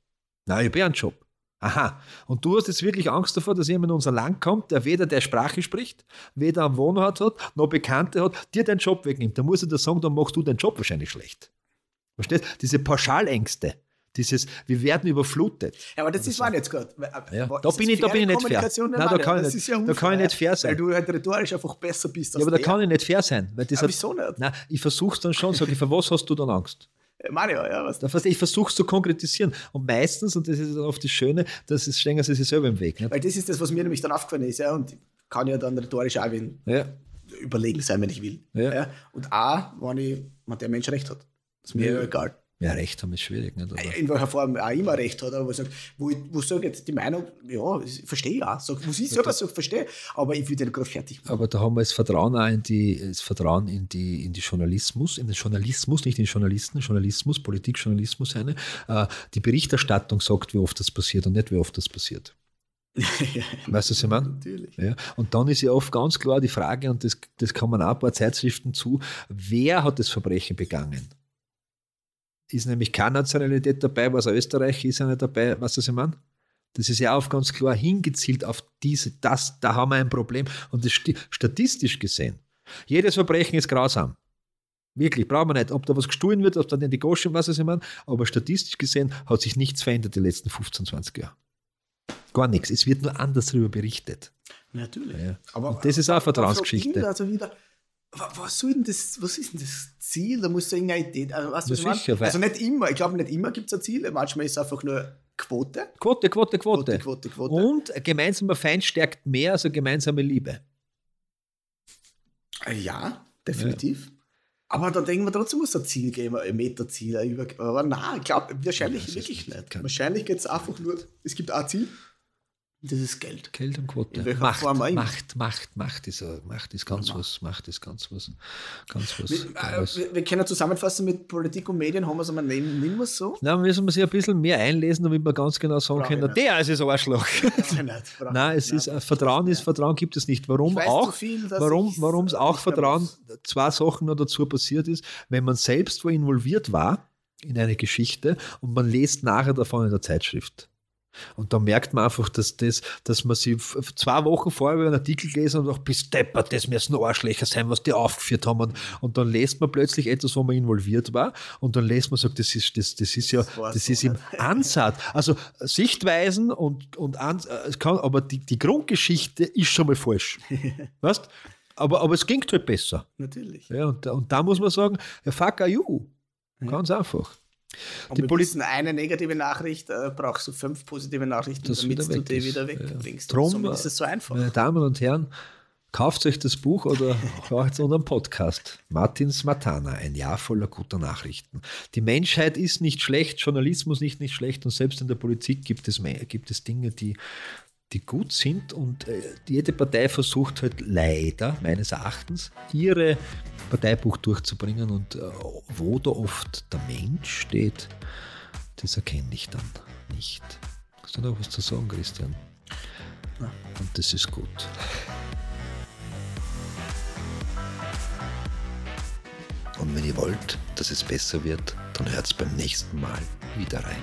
Nein, ich habe einen Job. Aha. Und du hast jetzt wirklich Angst davor, dass jemand in unser Land kommt, der weder der Sprache spricht, weder einen Wohnort hat, noch Bekannte hat, dir deinen Job wegnimmt. Dann muss ich dir sagen, dann machst du deinen Job wahrscheinlich schlecht. Verstehst? Diese Pauschalängste, dieses, wir werden überflutet. Ja, aber das ist mein jetzt gerade. Ja, da bin ich- da bin ich nicht fair. Nein, da kann ich nicht- ja da kann ich nicht fair sein. Weil du halt rhetorisch einfach besser bist als Ja, aber da der. kann ich nicht fair sein. Weil das Aber hat- wieso nicht? Nein, ich versuche es dann schon, sage ich, für was hast du dann Angst? Äh, Mario, ja, was? Ich versuche es zu konkretisieren. Und meistens, und das ist dann oft das Schöne, das ist, stehen sie sich selber im Weg. Nicht? Weil das ist das, was mir nämlich dann aufgefallen ist, ja, und ich kann ja dann rhetorisch auch Ja. überlegen sein, wenn ich will. Ja. Und auch, wenn, ich, wenn der Mensch recht hat. Ist mir Ja. egal. ja, Recht haben ist schwierig. Nicht? Aber, In welcher Form auch immer recht hat, aber wo ich sage, wo ich, wo ich sage jetzt die Meinung, ja, ich verstehe ich auch. Sag, muss ich selber so verstehe, aber ich will den gerade fertig machen. aber da haben wir das Vertrauen auch in die, das Vertrauen in die, in die Journalismus, in den Journalismus, nicht in den Journalisten, Journalismus, Politikjournalismus eine. Äh, die Berichterstattung sagt, wie oft das passiert und nicht, wie oft das passiert. *laughs* Weißt du, was ich meine? Natürlich. Ja, und dann ist ja oft ganz klar die Frage, und das, das kommen auch ein paar Zeitschriften zu, wer hat das Verbrechen begangen? Ist nämlich keine Nationalität dabei, was Österreich ist ja nicht dabei, weißt du, was ich meine? Das ist ja auch ganz klar hingezielt auf diese, das, da haben wir ein Problem. Und das sti- statistisch gesehen, jedes Verbrechen ist grausam. Wirklich, brauchen wir nicht. Ob da was gestohlen wird, ob dann in die Goschen, was ich meine. Aber statistisch gesehen hat sich nichts verändert die letzten 15, 20 Jahre. Gar nichts. Es wird nur anders darüber berichtet. Natürlich. Ja. Aber, Und das ist auch eine Vertrauensgeschichte. Also wieder, was, soll denn das, was ist denn das Ziel? Da muss ja irgendeine Idee. Also, weißt du, Ja, was sicher, also nicht immer, ich glaube nicht immer gibt es ein Ziel. Manchmal ist es einfach nur Quote. Quote, Quote, Quote. Quote, Quote, Quote. Und ein gemeinsamer Feind stärkt mehr als eine gemeinsame Liebe. Äh, Ja, definitiv. Aber da denken wir trotzdem, muss es ein Ziel geben, ein Metaziel. Über aber nein, ich glaube wahrscheinlich Ja, wirklich nicht- Wahrscheinlich geht es einfach nur, es gibt ein Ziel Das ist Geld. Geld und Quote. Macht, immer. Macht, Macht, Macht ist, Macht ist ganz was, Macht ist ganz was, ganz was. Wir, äh, wir, wir können zusammenfassen mit Politik und Medien, haben wir es nehmen, nehmen wir es so? Na, müssen wir sich ein bisschen mehr einlesen, damit wir ganz genau sagen Brauch können, nicht. der ist das Arschloch. *laughs* Nein, nicht. Nein, es nicht. ist äh, Vertrauen ist Vertrauen gibt es nicht. Warum auch? viel, warum warum es auch nicht mehr Vertrauen zwei Sachen noch dazu passiert ist, wenn man selbst wo involviert war in eine Geschichte und man liest nachher davon in der Zeitschrift. Und da merkt man einfach, dass, das, dass man sie f- zwei Wochen vorher über einen Artikel gelesen und dachte, bis deppert, das müssen Arschlöcher sein, was die aufgeführt haben. Und, und dann liest man plötzlich etwas, wo man involviert war. Und dann liest man, sagt, das ist, das, das ist ja, Das das ist im. Ansatz. Also Sichtweisen und, und Ans äh, kann, aber die, die Grundgeschichte ist schon mal falsch. *laughs* weißt? Aber, aber es ging halt besser. Natürlich. Ja, und, da- und da muss man sagen, ja, fuck are you. Ganz einfach. Und Die wissen, eine negative Nachricht äh, brauchst du fünf positive Nachrichten, Das damit du die wieder Ja. wegbringst. Drum, Und somit äh, ist es so einfach. Meine Damen und Herren, kauft euch das Buch oder *laughs* hört unseren Podcast. Martins Matana, ein Jahr voller guter Nachrichten. Die Menschheit ist nicht schlecht, Journalismus nicht nicht schlecht und selbst in der Politik gibt es, mehr, gibt es Dinge, die, die gut sind und äh, jede Partei versucht halt leider, meines Erachtens, ihre Parteibuch durchzubringen und äh, wo da oft der Mensch steht, das erkenne ich dann nicht. Hast du noch was zu sagen, Christian? Und das ist gut. Und wenn ihr wollt, dass es besser wird, dann hört's beim nächsten Mal wieder rein.